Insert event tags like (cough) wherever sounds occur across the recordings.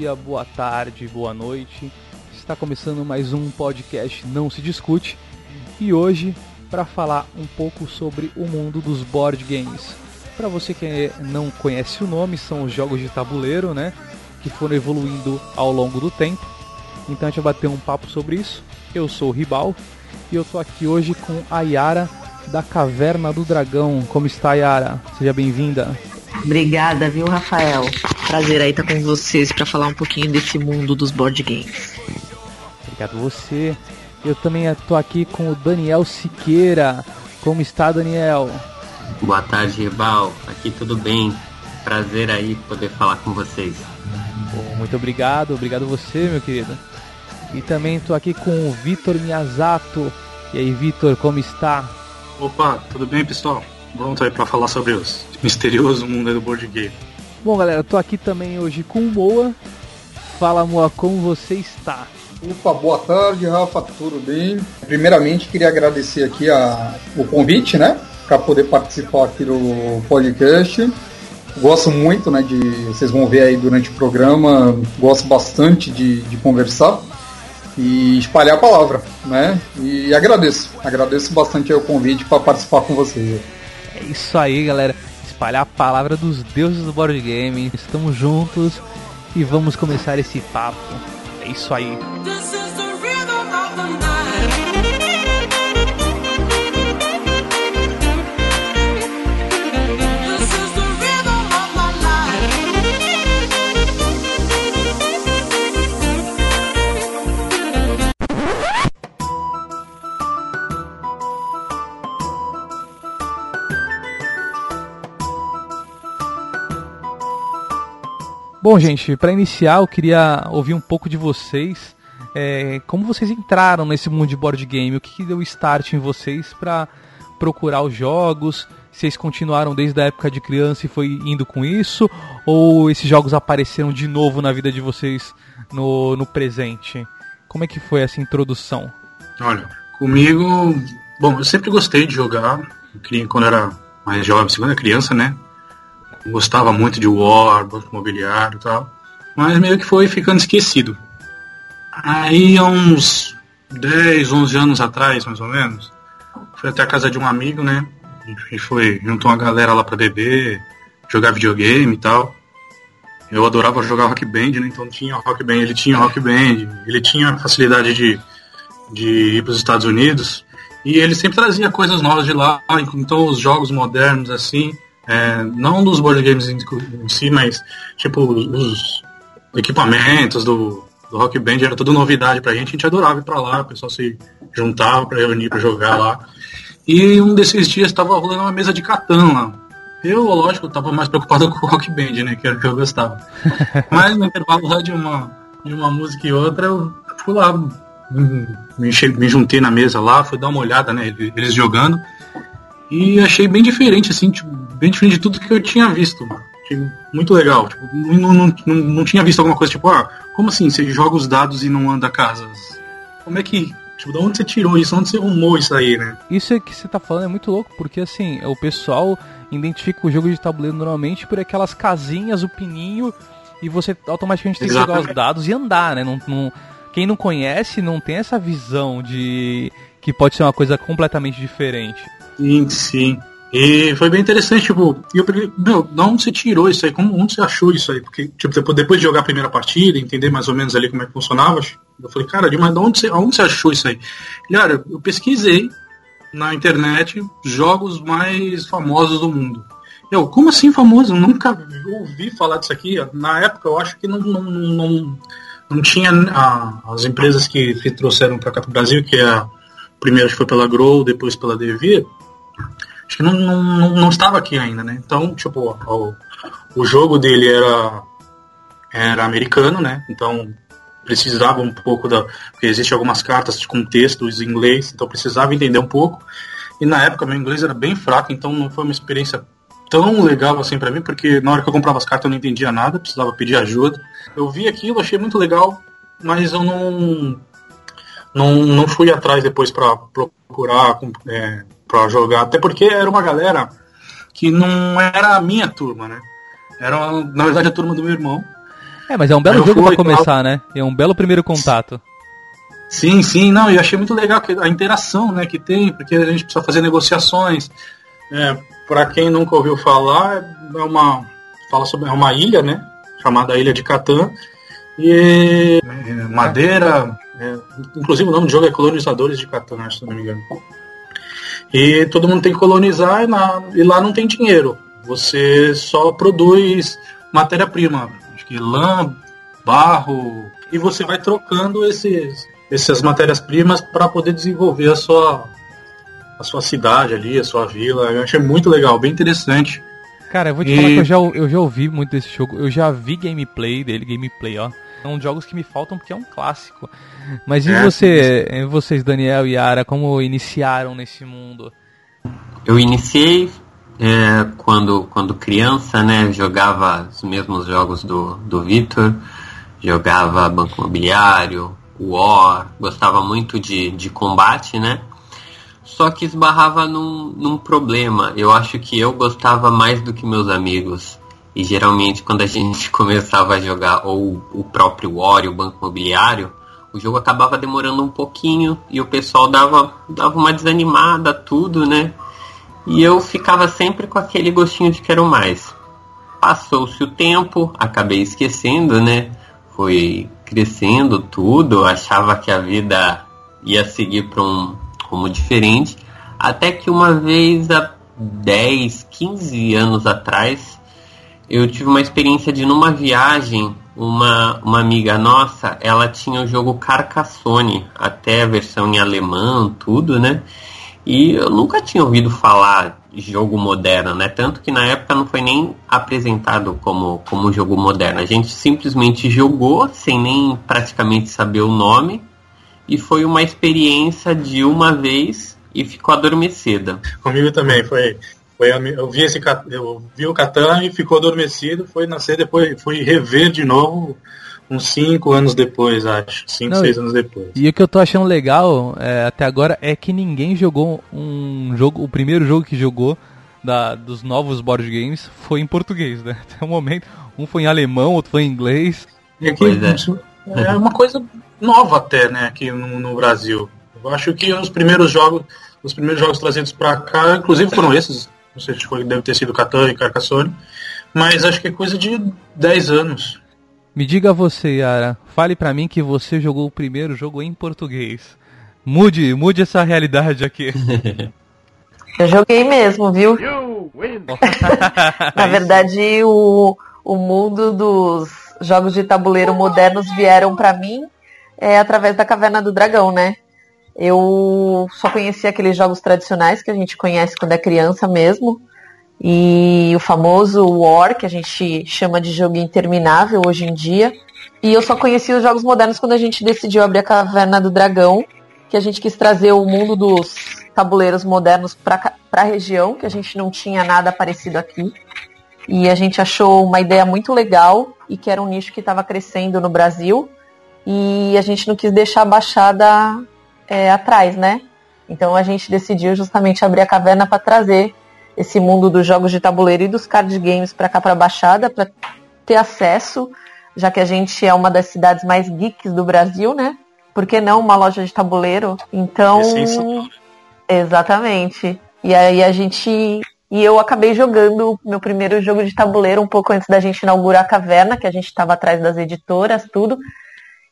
dia, boa tarde, boa noite. Está começando mais um podcast Não Se Discute e hoje para falar um pouco sobre o mundo dos board games. Para você que não conhece o nome, são os jogos de tabuleiro, né? Que foram evoluindo ao longo do tempo. Então a gente vai bater um papo sobre isso. Eu sou o Ribal e eu tô aqui hoje com a Yara da Caverna do Dragão. Como está, Yara? Seja bem-vinda. Obrigada, viu, Rafael? Prazer aí estar com vocês para falar um pouquinho desse mundo dos board games. Obrigado você. Eu também estou aqui com o Daniel Siqueira. Como está, Daniel? Boa tarde, Ribal. Aqui tudo bem. Prazer aí poder falar com vocês. Bom, muito obrigado, obrigado você, meu querido. E também estou aqui com o Vitor Miyazato. E aí, Vitor, como está? Opa, tudo bem, pessoal? Pronto aí para falar sobre os misterioso mundo do board game. Bom, galera, estou aqui também hoje com o Moa. Fala, Moa, como você está? Opa, boa tarde, Rafa, tudo bem? Primeiramente, queria agradecer aqui a, o convite, né, para poder participar aqui do podcast. Gosto muito, né, de, vocês vão ver aí durante o programa, gosto bastante de, de conversar e espalhar a palavra, né, e agradeço, agradeço bastante o convite para participar com vocês. É isso aí, galera, espalhar a palavra dos deuses do board game, estamos juntos e vamos começar esse papo. É isso aí. Bom, gente, para iniciar, eu queria ouvir um pouco de vocês. É, como vocês entraram nesse mundo de board game? O que, que deu start em vocês para procurar os jogos? Vocês continuaram desde a época de criança e foi indo com isso? Ou esses jogos apareceram de novo na vida de vocês no, no presente? Como é que foi essa introdução? Olha, comigo, bom, eu sempre gostei de jogar. Quando era mais jovem, segunda criança, né? Gostava muito de War, Banco Imobiliário e tal, mas meio que foi ficando esquecido. Aí, há uns 10, 11 anos atrás, mais ou menos, fui até a casa de um amigo, né? E foi, juntou uma galera lá pra beber, jogar videogame e tal. Eu adorava jogar Rock Band, né? Então tinha Rock Band, ele tinha Rock Band, ele tinha facilidade de, de ir para os Estados Unidos. E ele sempre trazia coisas novas de lá, então os jogos modernos assim, é, não dos board games em, em, si, mas tipo os equipamentos do, do Rock Band era tudo novidade pra gente, a gente adorava ir pra lá, o pessoal se juntava pra reunir, pra jogar lá. E um desses dias tava rolando uma mesa de Catan lá. Eu, lógico, tava mais preocupado (laughs) com o Rock Band, né? Que era o que eu gostava. (laughs) Mas no intervalo lá de uma, de uma música e outra, eu fui lá, me, me juntei na mesa lá, fui dar uma olhada, né? Eles jogando. E achei bem diferente, assim, tipo, bem diferente de tudo que eu tinha visto. Achei muito legal. Tipo, não, não, não, não tinha visto alguma coisa tipo, ah, como assim? Você joga os dados e não anda casas? Como é que. Tipo, de onde você tirou isso? Onde você arrumou isso aí, né? Isso que você tá falando é muito louco, porque assim, o pessoal identifica o jogo de tabuleiro normalmente por aquelas casinhas, o pininho, e você automaticamente tem que jogar os dados e andar, né? Não, não, quem não conhece não tem essa visão de que pode ser uma coisa completamente diferente. Sim, sim. E foi bem interessante, tipo, e eu perguntei, meu, de onde você tirou isso aí? Como, onde você achou isso aí? Porque, tipo, depois de jogar a primeira partida, entender mais ou menos ali como é que funcionava, eu falei, cara, mas de onde você, onde você achou isso aí? E, olha, eu pesquisei na internet jogos mais famosos do mundo. Eu, como assim famoso? Eu nunca ouvi falar disso aqui. Na época, eu acho que não, não, não, não tinha as empresas que, que trouxeram para cá para o Brasil, que é a primeira foi pela Grow, depois pela Devir, acho que não, não, não estava aqui ainda, né? Então, tipo, o, o jogo dele era, era americano, né? Então precisava um pouco da. Porque existem algumas cartas com textos em inglês, então precisava entender um pouco. E na época meu inglês era bem fraco, então não foi uma experiência tão legal assim para mim, porque na hora que eu comprava as cartas eu não entendia nada, precisava pedir ajuda. Eu vi aquilo, achei muito legal, mas eu não não, não fui atrás depois para procurar é, para jogar, até porque era uma galera que não era a minha turma, né? Era, na verdade, a turma do meu irmão. É, mas é um belo jogo para começar, né? É um belo primeiro contato. Sim, sim, não, e achei muito legal a interação né, que tem, porque a gente precisa fazer negociações. É, para quem nunca ouviu falar, é uma. Fala sobre é uma ilha, né? Chamada Ilha de Catan. E é, madeira. É, inclusive o nome do jogo é Colonizadores de Catan, se não me engano. E todo mundo tem que colonizar e, na, e lá não tem dinheiro. Você só produz matéria-prima. Acho que lã, barro. E você vai trocando esses, essas matérias-primas para poder desenvolver a sua, a sua cidade ali, a sua vila. Eu achei muito legal, bem interessante. Cara, eu vou te e... falar que eu já, eu já ouvi muito desse jogo. Eu já vi gameplay dele, gameplay, ó. São jogos que me faltam porque é um clássico. Mas e é, você, sim. vocês, Daniel e Ara, como iniciaram nesse mundo? Eu iniciei é, quando, quando criança, né? Jogava os mesmos jogos do, do Victor. Jogava Banco Imobiliário, War, gostava muito de, de combate, né? Só que esbarrava num, num problema. Eu acho que eu gostava mais do que meus amigos. E geralmente quando a gente (laughs) começava a jogar ou o próprio War, o Banco Imobiliário, o jogo acabava demorando um pouquinho e o pessoal dava, dava uma desanimada, tudo, né? E eu ficava sempre com aquele gostinho de quero mais. Passou-se o tempo, acabei esquecendo, né? Foi crescendo tudo, achava que a vida ia seguir para um rumo diferente, até que uma vez há 10, 15 anos atrás, eu tive uma experiência de numa viagem, uma, uma amiga nossa, ela tinha o jogo Carcassonne, até a versão em alemão, tudo, né? E eu nunca tinha ouvido falar jogo moderno, né? Tanto que na época não foi nem apresentado como, como jogo moderno. A gente simplesmente jogou sem nem praticamente saber o nome e foi uma experiência de uma vez e ficou adormecida. Comigo também foi. Foi eu vi esse eu vi o Catan e ficou adormecido, foi nascer depois, fui rever de novo uns 5 anos depois, acho. 5, 6 anos depois. E o que eu tô achando legal é, até agora é que ninguém jogou um jogo. O primeiro jogo que jogou da, dos novos board games foi em português, né? (laughs) Até o momento. Um foi em alemão, outro foi em inglês. E aqui, é. é uma coisa nova até, né, aqui no, no Brasil. Eu acho que os primeiros jogos, os primeiros jogos trazidos para cá, inclusive foram esses, não sei se foi, deve ter sido Catan e Carcassonne, mas acho que é coisa de 10 anos. Me diga você, Yara, fale para mim que você jogou o primeiro jogo em português. Mude, mude essa realidade aqui. (laughs) Eu joguei mesmo, viu? (laughs) Na verdade, o, o mundo dos jogos de tabuleiro modernos vieram para mim é, através da Caverna do Dragão, né? Eu só conhecia aqueles jogos tradicionais que a gente conhece quando é criança mesmo. E o famoso War, que a gente chama de jogo interminável hoje em dia. E eu só conheci os jogos modernos quando a gente decidiu abrir a Caverna do Dragão, que a gente quis trazer o mundo dos tabuleiros modernos para a região, que a gente não tinha nada parecido aqui. E a gente achou uma ideia muito legal e que era um nicho que estava crescendo no Brasil. E a gente não quis deixar Baixada é, atrás, né? Então a gente decidiu justamente abrir a caverna para trazer esse mundo dos jogos de tabuleiro e dos card games para cá para Baixada, para ter acesso, já que a gente é uma das cidades mais geeks do Brasil, né? Por que não uma loja de tabuleiro? Então, exatamente. E aí a gente e eu acabei jogando meu primeiro jogo de tabuleiro um pouco antes da gente inaugurar a caverna, que a gente estava atrás das editoras, tudo.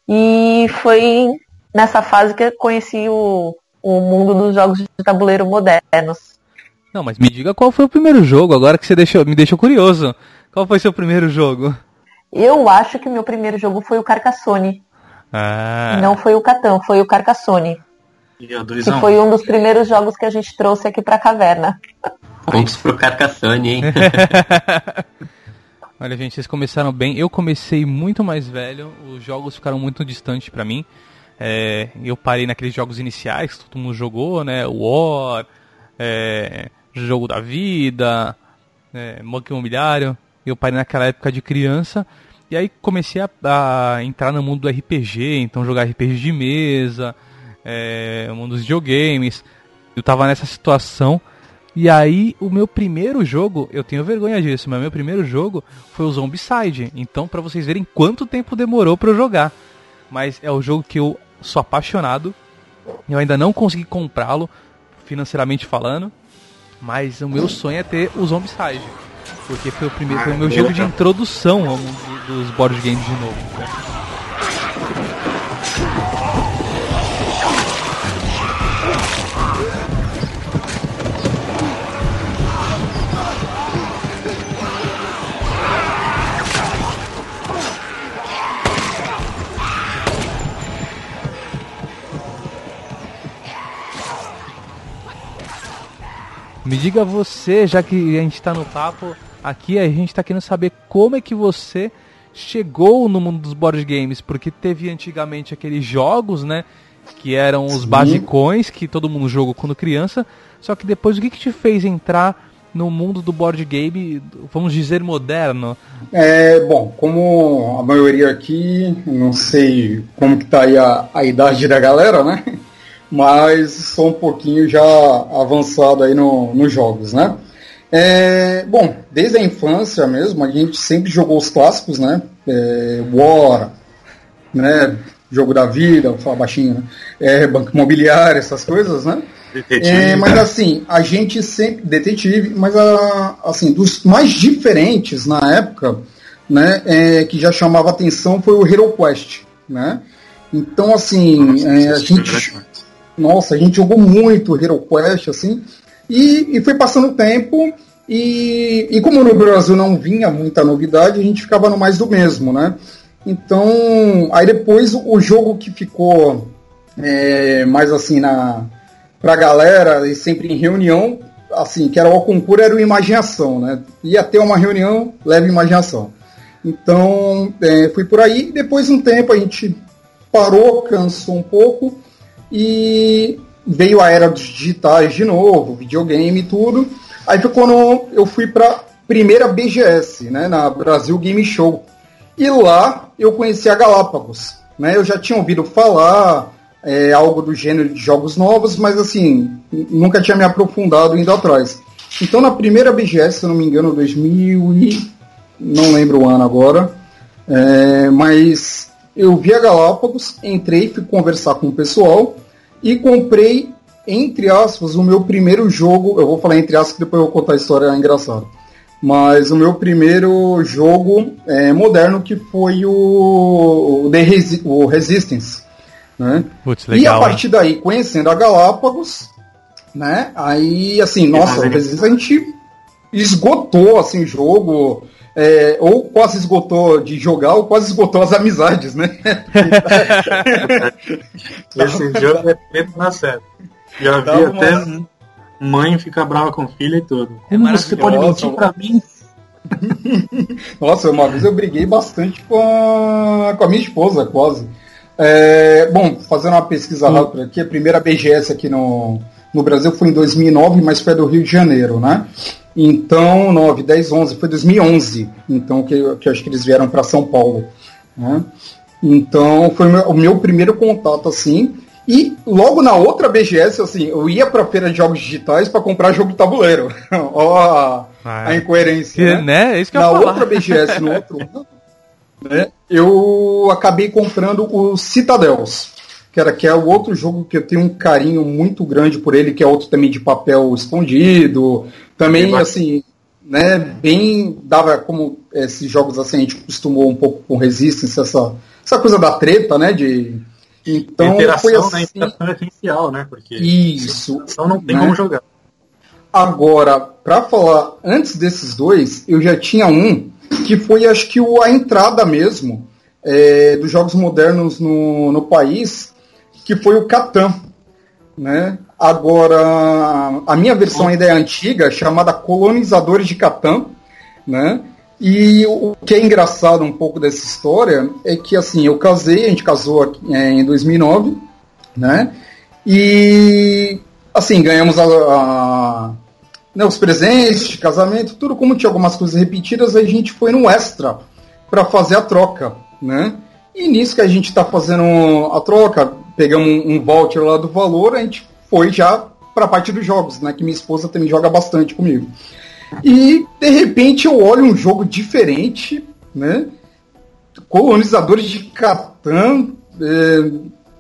E foi nessa fase que eu conheci o, o mundo dos jogos de tabuleiro modernos. Não, mas me diga qual foi o primeiro jogo, agora que você deixou, me deixou curioso. Qual foi seu primeiro jogo? Eu acho que meu primeiro jogo foi o Carcassonne. Ah. Não foi o Catan, foi o Carcassonne. Que foi um dos primeiros jogos que a gente trouxe aqui pra caverna. Pontos pro Carcassonne, hein? (laughs) Olha, gente, vocês começaram bem. Eu comecei muito mais velho, os jogos ficaram muito distantes para mim. É, eu parei naqueles jogos iniciais que todo mundo jogou, né? War, é, jogo da vida, é, Banco Imobiliário. Eu parei naquela época de criança. E aí comecei a, a, entrar no mundo do RPG, então jogar RPG de mesa, é, mundo dos videogames. Eu tava nessa situação E aí, o meu primeiro jogo, eu tenho vergonha disso, mas meu primeiro jogo foi o Zombicide. Então, para vocês verem quanto tempo demorou para eu jogar. Mas é o jogo que eu sou apaixonado. Eu ainda não consegui comprá-lo, financeiramente falando. Mas o meu sonho é ter o Zombicide. Porque foi o primeiro, foi o meu jogo de introdução ao mundo dos board games de novo. Me diga você, já que a gente está no papo aqui, a gente está querendo saber como é que você chegou no mundo dos board games, porque teve antigamente aqueles jogos, né, que eram os Sim. basicões que todo mundo jogou quando criança, só que depois o que, que te fez entrar no mundo do board game, vamos dizer, moderno? É, bom, como a maioria aqui, não sei como que tá aí a, a idade da galera, né? Mas sou um pouquinho já avançado aí no, nos jogos, né? É, bom, desde a infância mesmo, a gente sempre jogou os clássicos, né? É, War, né? Jogo da vida, vou falar baixinho, né? É, banco imobiliário, essas coisas, né? Detetive. É, mas assim, a gente sempre. Detetive, mas a, assim, dos mais diferentes na época, né? É, que já chamava atenção foi o Hero Quest, né? Então, assim, Nossa, é, a gente nossa, a gente jogou muito Hero Quest, assim, e, e foi passando o tempo, e, e como no Brasil não vinha muita novidade, a gente ficava no mais do mesmo, né? Então, aí depois o jogo que ficou é, mais assim na pra galera e sempre em reunião, assim, que era o concurso era o Imaginação, né? Ia ter uma reunião, leva imaginação. Então, é, fui por aí, depois um tempo a gente parou, cansou um pouco, e veio a era dos digitais de novo, videogame e tudo. Aí foi quando eu fui para primeira BGS, né, na Brasil Game Show. E lá eu conheci a Galápagos. Né? Eu já tinha ouvido falar é, algo do gênero de jogos novos, mas assim, nunca tinha me aprofundado indo atrás. Então na primeira BGS, se eu não me engano, 2000 e... não lembro o ano agora, é, mas eu vi a Galápagos, entrei, fui conversar com o pessoal e comprei, entre aspas, o meu primeiro jogo. Eu vou falar entre aspas, depois eu vou contar a história engraçada. Mas o meu primeiro jogo é, moderno que foi o, o, The Resi o Resistance. Né? Putz, legal, e a partir daí, conhecendo a Galápagos, né? Aí, assim, nossa, o Resistance a gente esgotou assim, o jogo é, ou quase esgotou de jogar, ou quase esgotou as amizades, né? (laughs) Esse jogo é preto na certa. Já vi até mãe ficar brava com filha e tudo. É Como você pode mentir pra mim? (laughs) Nossa, uma vez eu briguei bastante com a, com a minha esposa, quase. É, bom, fazendo uma pesquisa rápida aqui, a primeira BGS aqui no, no Brasil foi em 2009, mas foi do Rio de Janeiro, né? Então, 9, 10, 11, foi 2011, então que, que acho que eles vieram para São Paulo. Né? Então, foi o meu, o meu, primeiro contato assim. E logo na outra BGS, assim, eu ia para a feira de jogos digitais para comprar jogo de tabuleiro. (laughs) Ó a, ah, a, incoerência. Que, né? né? É isso que na outra BGS, no outro ano, (laughs) né, eu acabei comprando o Citadels que era que é o outro jogo que eu tenho um carinho muito grande por ele, que é outro também de papel escondido, também assim, né, bem dava como esses jogos assim a gente costumou um pouco com Resistance essa essa coisa da treta, né, de então interação, foi né, assim, né, interação é essencial, né, porque isso, não tem né? como jogar. Agora, para falar antes desses dois, eu já tinha um que foi acho que o, a entrada mesmo é, dos jogos modernos no, no país, que foi o Catan. Né? Agora, a minha versão ainda é antiga, chamada Colonizadores de Catan. Né? E o que é engraçado um pouco dessa história é que assim, eu casei, a gente casou é, em 2009, né? E assim, ganhamos a, a, né, os presentes de casamento, tudo como tinha algumas coisas repetidas, a gente foi no extra para fazer a troca, né? E nisso que a gente está fazendo a troca, pegamos um, um voucher lá do valor, a gente foi já para a parte dos jogos, né? Que minha esposa também joga bastante comigo. E de repente eu olho um jogo diferente, né? Colonizadores de Catan, é,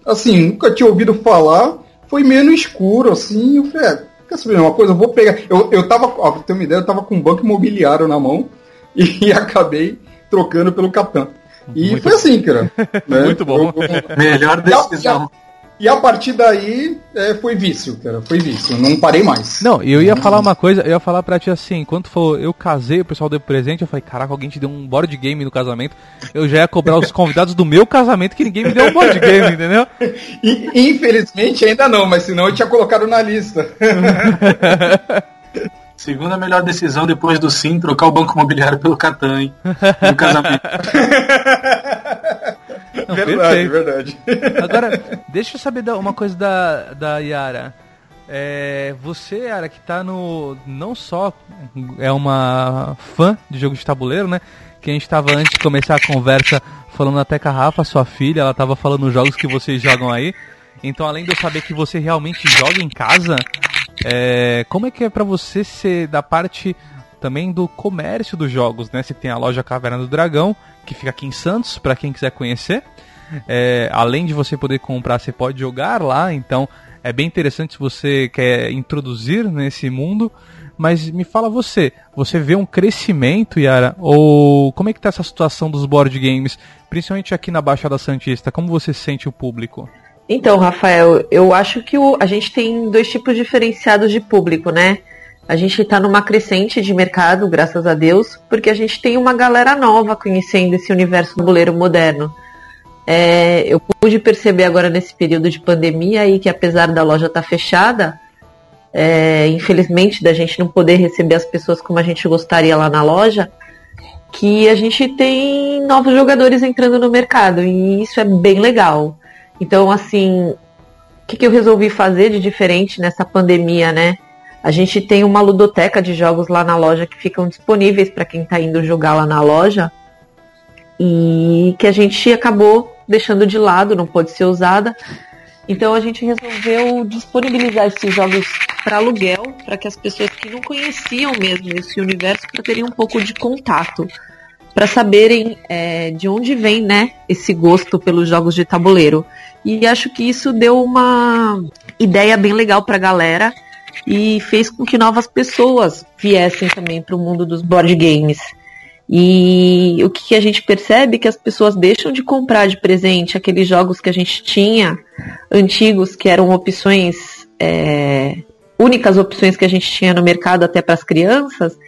assim, nunca tinha ouvido falar, foi meio no escuro, assim, eu falei, é, quer saber uma coisa, eu vou pegar. Eu, eu tava, ó, pra ter uma ideia, eu tava com um banco imobiliário na mão (laughs) e acabei trocando pelo Catan. E Muito foi assim, cara. (laughs) Né? Muito bom. Eu, eu, Melhor decisão. E a partir daí é, foi vício, cara. Foi vício. Não parei mais. Não, eu ia falar uma coisa, eu ia falar pra ti assim, quando falou, eu casei, o pessoal deu presente, eu falei, caraca, alguém te deu um board game no casamento. Eu já ia cobrar os convidados do meu casamento que ninguém me deu um board game, entendeu? (laughs) E, infelizmente ainda não, mas senão eu tinha colocado na lista. (laughs) Segunda melhor decisão depois do sim, trocar o banco imobiliário pelo Catan, hein? No casamento. (laughs) Não, verdade, perfeito. verdade. Agora, deixa eu saber uma coisa da, da Yara. É, você, Yara, que tá no. Não só é uma fã de jogo de tabuleiro, né? Que a gente tava antes de começar a conversa falando até com a Rafa, sua filha, ela tava falando os jogos que vocês jogam aí. Então, além de eu saber que você realmente joga em casa, é, como é que é para você ser da parte também do comércio dos jogos, né? Você tem a loja Caverna do Dragão, que fica aqui em Santos, para quem quiser conhecer. É, além de você poder comprar, você pode jogar lá, então é bem interessante se você quer introduzir nesse mundo. Mas me fala você, você vê um crescimento, Yara? Ou como é que tá essa situação dos board games, principalmente aqui na Baixada Santista? Como você sente o público? Então, Rafael, eu acho que o, a gente tem dois tipos diferenciados de público, né? A gente está numa crescente de mercado, graças a Deus, porque a gente tem uma galera nova conhecendo esse universo do boleiro moderno. É, eu pude perceber agora nesse período de pandemia aí que apesar da loja estar tá fechada, é, infelizmente da gente não poder receber as pessoas como a gente gostaria lá na loja, que a gente tem novos jogadores entrando no mercado e isso é bem legal. Então, assim, o que, que eu resolvi fazer de diferente nessa pandemia, né? A gente tem uma ludoteca de jogos lá na loja que ficam disponíveis para quem está indo jogar lá na loja e que a gente acabou deixando de lado, não pode ser usada. Então a gente resolveu disponibilizar esses jogos para aluguel, para que as pessoas que não conheciam mesmo esse universo terem um pouco de contato, para saberem é, de onde vem, né, esse gosto pelos jogos de tabuleiro. E acho que isso deu uma ideia bem legal para a galera e fez com que novas pessoas viessem também para o mundo dos board games. E o que a gente percebe é que as pessoas deixam de comprar de presente aqueles jogos que a gente tinha antigos, que eram opções, é, únicas opções que a gente tinha no mercado até para as crianças,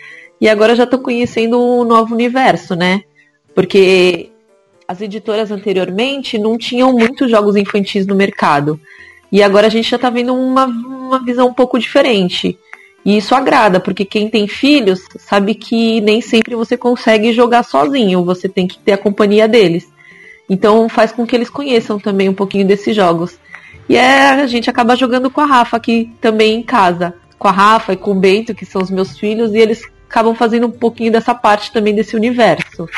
e agora já estão conhecendo um novo universo, né? Porque as editoras anteriormente não tinham muitos jogos infantis no mercado. E agora a gente já está vendo uma, uma visão um pouco diferente. E isso agrada, porque quem tem filhos sabe que nem sempre você consegue jogar sozinho, você tem que ter a companhia deles. Então faz com que eles conheçam também um pouquinho desses jogos. E é, a gente acaba jogando com a Rafa aqui também em casa. Com a Rafa e com o Bento, que são os meus filhos, e eles acabam fazendo um pouquinho dessa parte também desse universo.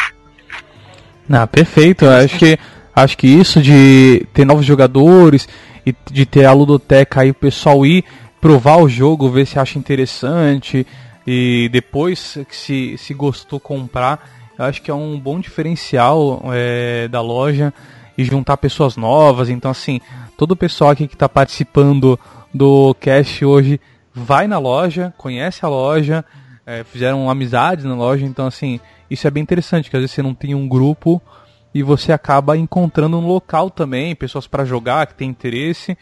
Ah, perfeito. Acho que, acho que isso de ter novos jogadores e de ter a ludoteca aí o pessoal ir provar o jogo, ver se acha interessante e depois se, se gostou comprar, eu acho que é um bom diferencial é, da loja e juntar pessoas novas. Então assim, todo o pessoal aqui que está participando do cast hoje vai na loja, conhece a loja, é, fizeram amizades na loja, então assim, isso é bem interessante, que às vezes você não tem um grupo e você acaba encontrando um local também, pessoas para jogar que tem interesse.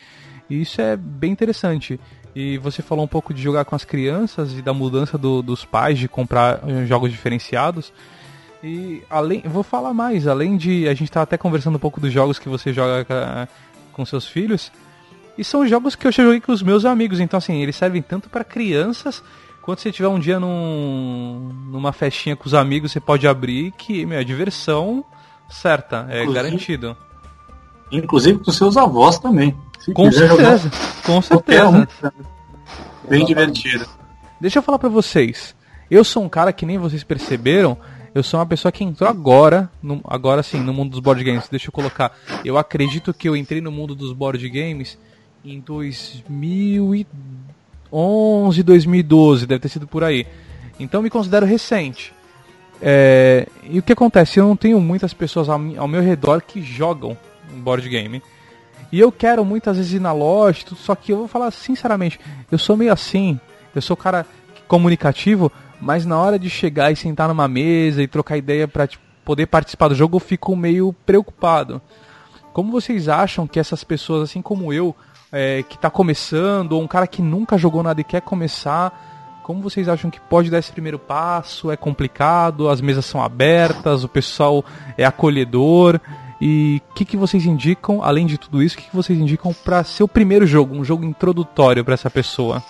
E isso é bem interessante. E você falou um pouco de jogar com as crianças e da mudança do, dos pais de comprar eh, jogos diferenciados. E além, vou falar mais, além de a gente estar tá até conversando um pouco dos jogos que você joga com seus filhos, e são jogos que eu já joguei com os meus amigos, então assim, eles servem tanto para crianças quanto se tiver um dia num, numa festinha com os amigos, você pode abrir que, meu, é diversão certa, é inclusive, garantido. Inclusive com seus avós também. com certeza, com certeza. Um, bem divertido. Deixa eu falar para vocês. Eu sou um cara que nem vocês perceberam, eu sou uma pessoa que entrou agora, no, agora sim, no mundo dos board games. Deixa eu colocar. Eu acredito que eu entrei no mundo dos board games em 2000 e 2011, 2012, deve ter sido por aí. Então me considero recente. É, e o que acontece? Eu não tenho muitas pessoas ao, ao, meu redor que jogam board game. E eu quero muitas vezes ir na loja, tudo, só que eu vou falar sinceramente, eu sou meio assim, eu sou cara comunicativo, mas na hora de chegar e sentar numa mesa e trocar ideia para tipo, poder participar do jogo, eu fico meio preocupado. Como vocês acham que essas pessoas, assim como eu, é, que está começando, ou um cara que nunca jogou nada e quer começar, como vocês acham que pode dar esse primeiro passo? É complicado? As mesas são abertas? O pessoal é acolhedor? E o que, que vocês indicam, além de tudo isso, o que, que vocês indicam para ser o primeiro jogo, um jogo introdutório para essa pessoa?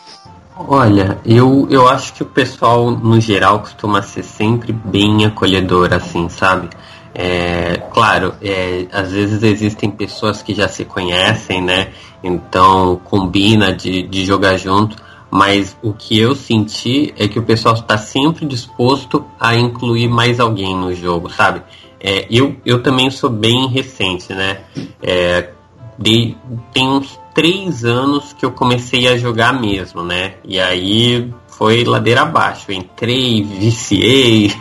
Olha, eu, eu acho que o pessoal, no geral, costuma ser sempre bem acolhedor, assim, sabe? É, claro, é, às vezes existem pessoas que já se conhecem, né? Então combina de, de jogar junto, mas o que eu senti é que o pessoal está sempre disposto a incluir mais alguém no jogo, sabe? É, eu, eu também sou bem recente, né? É, de, tem uns três anos que eu comecei a jogar mesmo, né? E aí foi ladeira abaixo. Entrei, viciei,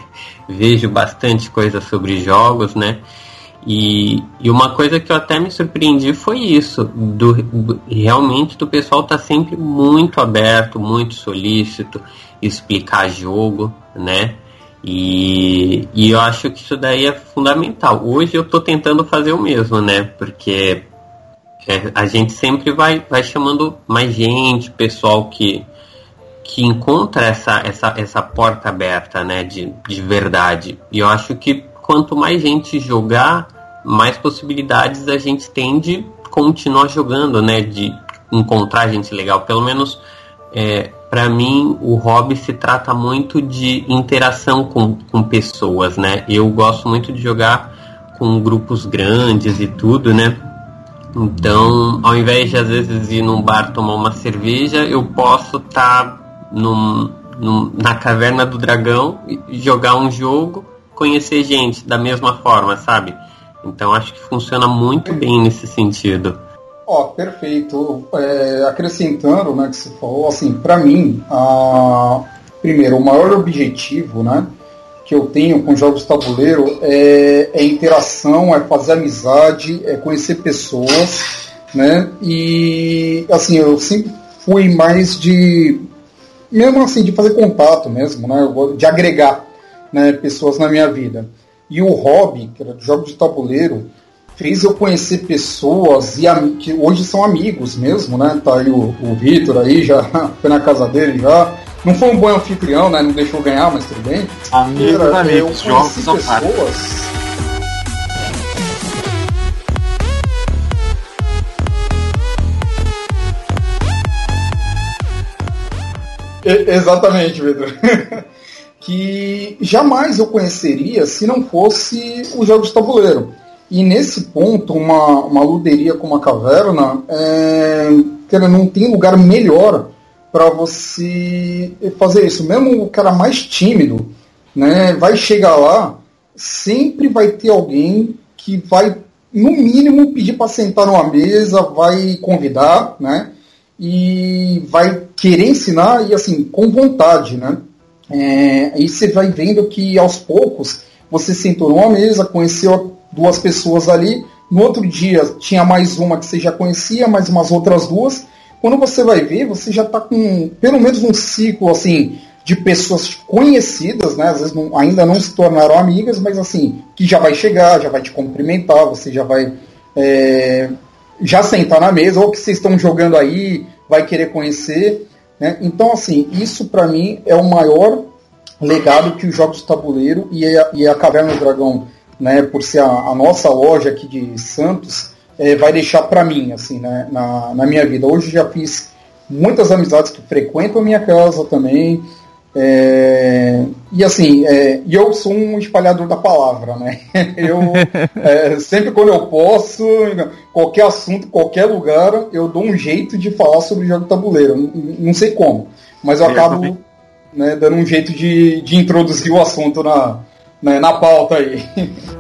vejo bastante coisa sobre jogos, né? E, e uma coisa que eu até me surpreendi foi isso, do, do realmente do pessoal tá sempre muito aberto, muito solícito, explicar jogo, né? E, e eu acho que isso daí é fundamental. Hoje eu tô tentando fazer o mesmo, né? Porque é, a gente sempre vai, vai chamando mais gente, pessoal que, que encontra essa, essa, essa porta aberta, né, de, de verdade. E eu acho que quanto mais gente jogar, mais possibilidades a gente tem de continuar jogando, né, de encontrar gente legal. Pelo menos é, para mim o hobby se trata muito de interação com, com pessoas, né? Eu gosto muito de jogar com grupos grandes e tudo, né? Então, ao invés de às vezes ir num bar tomar uma cerveja, eu posso estar tá num, num, na caverna do dragão, jogar um jogo, conhecer gente da mesma forma, sabe? Então acho que funciona muito bem nesse sentido. Ó, oh, perfeito. É, acrescentando, né, que você falou, assim, para mim, a... primeiro, o maior objetivo, né, que eu tenho com jogos tabuleiro é, é interação, é fazer amizade, é conhecer pessoas, né, e, assim, eu sempre fui mais de mesmo assim, de fazer contato mesmo, né? de agregar né, pessoas na minha vida. E o hobby, que era jogo de tabuleiro, fez eu conhecer pessoas e que hoje são amigos mesmo, né? Tá aí o, o Vitor aí, já (laughs) foi na casa dele já. Não foi um bom anfitrião, né? Não deixou ganhar, mas tudo bem. Amigos, amigos, jogos pessoas. Exatamente, Pedro. (laughs) que jamais eu conheceria se não fosse o jogo de tabuleiro. E nesse ponto, uma, uma luderia como a caverna é, não tem lugar melhor para você fazer isso. Mesmo o cara mais tímido, né, vai chegar lá, sempre vai ter alguém que vai, no mínimo, pedir para sentar numa mesa, vai convidar, né? E vai querer ensinar e assim com vontade, né? É, aí você vai vendo que aos poucos você sentou numa mesa, conheceu duas pessoas ali, no outro dia tinha mais uma que você já conhecia, mais umas outras duas. Quando você vai ver, você já está com pelo menos um ciclo assim de pessoas conhecidas, né? Às vezes não, ainda não se tornaram amigas, mas assim que já vai chegar, já vai te cumprimentar, você já vai é, já sentar na mesa, ou que vocês estão jogando aí, vai querer conhecer. Né? Então, assim, isso para mim é o maior legado que os jogos de tabuleiro e a, e a Caverna do Dragão, né, por ser a, a nossa loja aqui de Santos, é, vai deixar para mim, assim, né, na, na minha vida. Hoje já fiz muitas amizades que frequentam a minha casa também, é, e assim, é, eu sou um espalhador da palavra, né? (laughs) Eu é, sempre quando eu posso, qualquer assunto, qualquer lugar, eu dou um jeito de falar sobre jogo tabuleiro. Não, não sei como, mas eu acabo né, dando um jeito de, de introduzir o assunto na, né, na pauta aí. (laughs)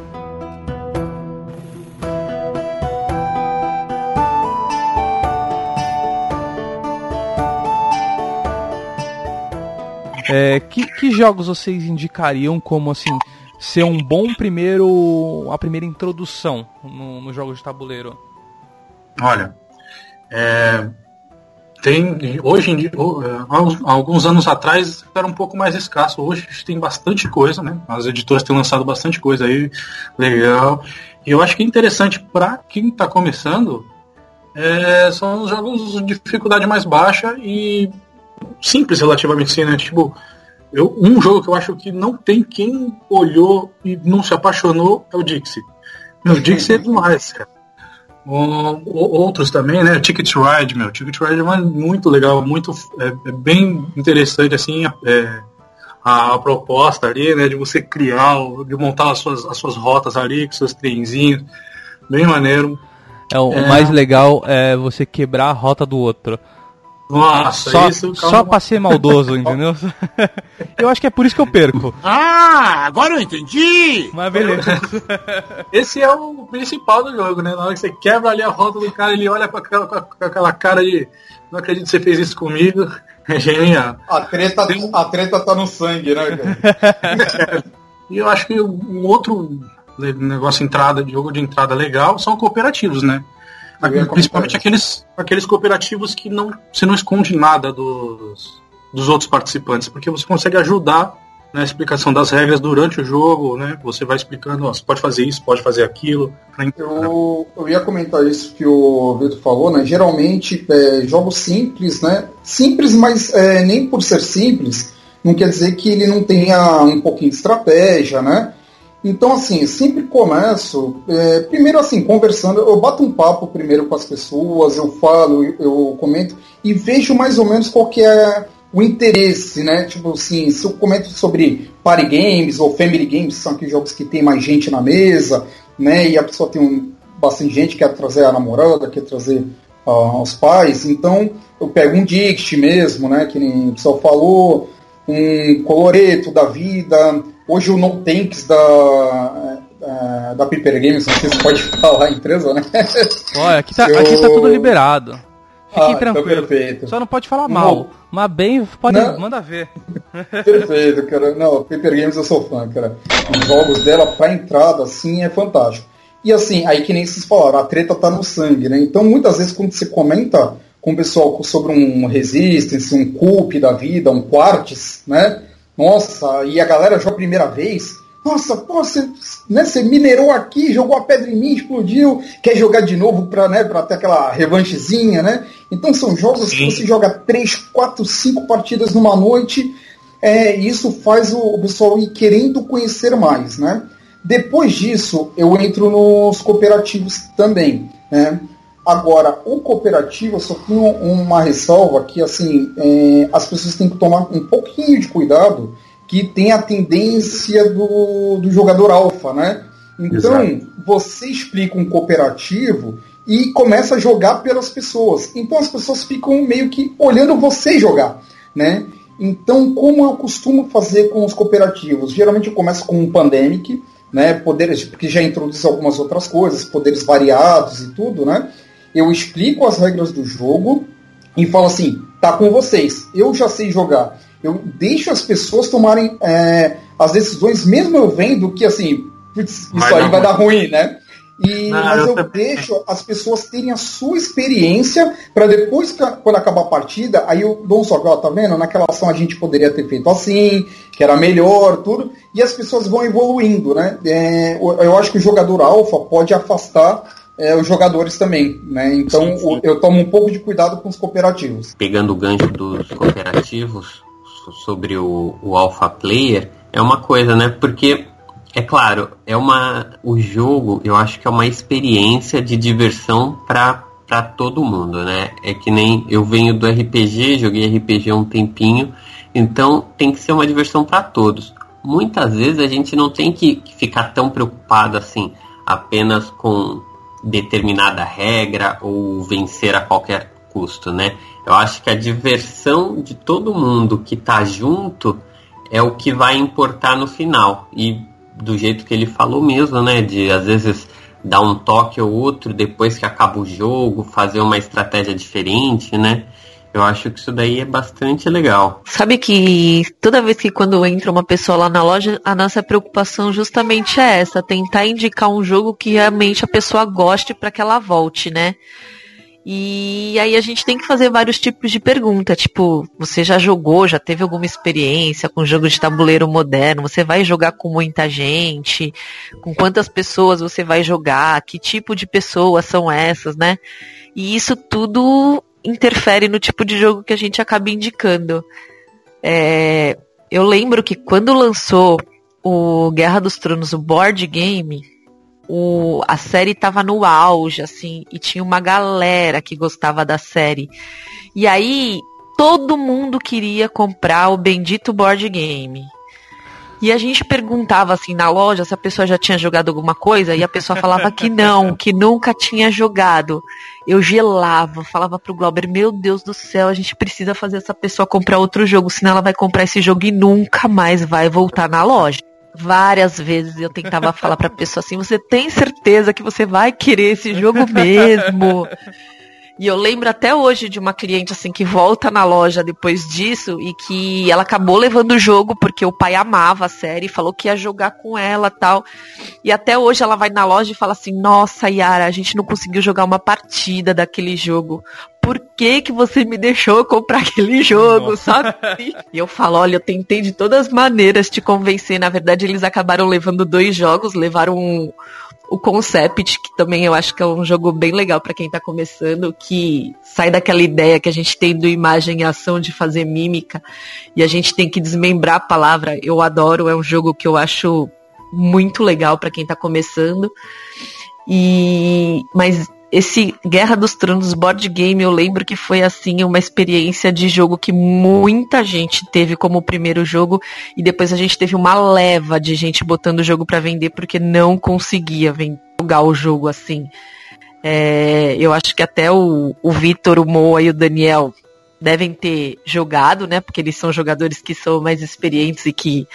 É, que, que jogos vocês indicariam como assim ser um bom primeiro a primeira introdução no, no jogo de tabuleiro? Olha, é, tem hoje em dia, é, há alguns anos atrás era um pouco mais escasso. Hoje tem bastante coisa, né? As editoras têm lançado bastante coisa aí, legal. E eu acho que é interessante para quem está começando é, são os jogos de dificuldade mais baixa e simples relativamente assim, né? Tipo, eu, um jogo que eu acho que não tem quem olhou e não se apaixonou é o Dixie. Meu, Dixie é demais, cara. Um, outros também, né? Ticket Ride, meu. Ticket Ride é muito legal, muito é, é bem interessante, assim, é, a, a, proposta ali, né? De você criar, de montar as suas, as suas rotas ali, com seus trenzinhos. Bem maneiro. É, o é... mais legal é você quebrar a rota do outro. Nossa, só, isso. Só pra ser maldoso, entendeu? (laughs) eu acho que é por isso que eu perco. Ah, agora eu entendi! Mas beleza. (laughs) Esse é o principal do jogo, né? Na hora que você quebra ali a rota do cara, ele olha com aquela, com aquela cara de. Não acredito que você fez isso comigo. (laughs) É genial. A treta, a treta tá no sangue, né, cara? e eu acho que um outro negócio entrada, de jogo de entrada legal são cooperativos, né? Principalmente aqueles, aqueles cooperativos que não, você não esconde nada dos, dos outros participantes, porque você consegue ajudar na explicação das regras durante o jogo, né? Você vai explicando, ó, você pode fazer isso, pode fazer aquilo. Eu, eu ia comentar isso que o Vitor falou, né? Geralmente, é, jogos simples, né? Simples, mas é, nem por ser simples, não quer dizer que ele não tenha um pouquinho de estratégia, né? Então, assim, sempre começo, é, primeiro assim, conversando, eu bato um papo primeiro com as pessoas, eu falo, eu, eu comento e vejo mais ou menos qual que é o interesse, né? Tipo assim, se eu comento sobre party games ou family games, são aqueles jogos que tem mais gente na mesa, né? E a pessoa tem um, bastante gente, quer trazer a namorada, quer trazer uh, os pais, então eu pego um Dict mesmo, né? Que nem o pessoal falou, um coloreto da vida, Hoje o No Tanks da, é, da Piper Games, não sei se pode (laughs) falar a empresa, né? Olha, aqui tá, aqui tá tudo liberado. Fiquem ah, então tranquilo. perfeito. Só não pode falar mal. Mas bem, pode, não. manda ver. (laughs) Perfeito, cara. Não, Paper Games eu sou fã, cara. Os jogos dela pra entrada, assim, é fantástico. E assim, aí que nem vocês falaram, a treta tá no sangue, né? Então muitas vezes quando você comenta com o pessoal sobre um Resistance, um Coup da vida, um Quartz, né? Nossa, e a galera joga a primeira vez. Nossa, pô, você, né, você minerou aqui, jogou a pedra em mim, explodiu, quer jogar de novo para né, pra ter aquela revanchezinha, né? Então são jogos Sim. que você joga 3, 4, 5 partidas numa noite. É, isso faz o, o pessoal ir querendo conhecer mais, né? Depois disso, eu entro nos cooperativos também, né? Agora, o cooperativo, eu só tenho uma ressalva que, assim, é, as pessoas têm que tomar um pouquinho de cuidado, que tem a tendência do, do jogador alfa, né? Então, Exato. você explica um cooperativo e começa a jogar pelas pessoas. Então, as pessoas ficam meio que olhando você jogar, né? Então, como eu costumo fazer com os cooperativos? Geralmente eu começo com um Pandemic, né? Poderes, porque já introduz algumas outras coisas, poderes variados e tudo, né? Eu explico as regras do jogo e falo assim, tá com vocês, eu já sei jogar. Eu deixo as pessoas tomarem é, as decisões, mesmo eu vendo que assim, isso vai aí vai ruim. dar ruim, né? E, não, mas eu, eu deixo as pessoas terem a sua experiência para depois, quando acabar a partida, aí eu dou um só, ó, tá vendo? Naquela ação a gente poderia ter feito assim, que era melhor, tudo, e as pessoas vão evoluindo, né? É, eu acho que o jogador alfa pode afastar é, os jogadores também, né? Então sim, sim. eu tomo um pouco de cuidado com os cooperativos. Pegando o gancho dos cooperativos sobre o, o Alpha Player, é uma coisa, né? Porque é claro, é uma o jogo, eu acho que é uma experiência de diversão para para todo mundo, né? É que nem eu venho do RPG, joguei RPG há um tempinho, então tem que ser uma diversão para todos. Muitas vezes a gente não tem que ficar tão preocupado assim apenas com determinada regra ou vencer a qualquer custo, né? Eu acho que a diversão de todo mundo que tá junto é o que vai importar no final. E do jeito que ele falou mesmo, né? De às vezes dar um toque ou outro depois que acaba o jogo, fazer uma estratégia diferente, né? Eu acho que isso daí é bastante legal. Sabe que toda vez que quando entra uma pessoa lá na loja, a nossa preocupação justamente é essa, tentar indicar um jogo que realmente a pessoa goste para que ela volte, né? E aí a gente tem que fazer vários tipos de pergunta, tipo, você já jogou, já teve alguma experiência com jogo de tabuleiro moderno? Você vai jogar com muita gente? Com quantas pessoas você vai jogar? Que tipo de pessoas são essas, né? E isso tudo interfere no tipo de jogo que a gente acaba indicando. É, eu lembro que quando lançou o Guerra dos Tronos, o board game, o, a série tava no auge, assim, e tinha uma galera que gostava da série. E aí, todo mundo queria comprar o bendito board game. E a gente perguntava assim na loja se a pessoa já tinha jogado alguma coisa e a pessoa falava que não, que nunca tinha jogado. Eu gelava, falava pro Glauber, meu Deus do céu, a gente precisa fazer essa pessoa comprar outro jogo, senão ela vai comprar esse jogo e nunca mais vai voltar na loja. Várias vezes eu tentava falar pra pessoa assim, você tem certeza que você vai querer esse jogo mesmo? (laughs) E eu lembro até hoje de uma cliente assim que volta na loja depois disso e que ela acabou levando o jogo porque o pai amava a série, falou que ia jogar com ela, tal. E até hoje ela vai na loja e fala assim: "Nossa, Yara, a gente não conseguiu jogar uma partida daquele jogo. Por que que você me deixou comprar aquele jogo, Nossa. sabe?" E eu falo: "Olha, eu tentei de todas as maneiras te convencer. Na verdade, eles acabaram levando dois jogos, levaram um o Concept, que também eu acho que é um jogo bem legal para quem está começando, que sai daquela ideia que a gente tem do imagem e ação de fazer mímica e a gente tem que desmembrar a palavra. Eu adoro, é um jogo que eu acho muito legal para quem está começando. E mas esse Guerra dos Tronos board game, eu lembro que foi assim uma experiência de jogo que muita gente teve como primeiro jogo e depois a gente teve uma leva de gente botando o jogo para vender porque não conseguia jogar o jogo assim. É, eu acho que até o, o Vitor, o Moa e o Daniel devem ter jogado, né? Porque eles são jogadores que são mais experientes e que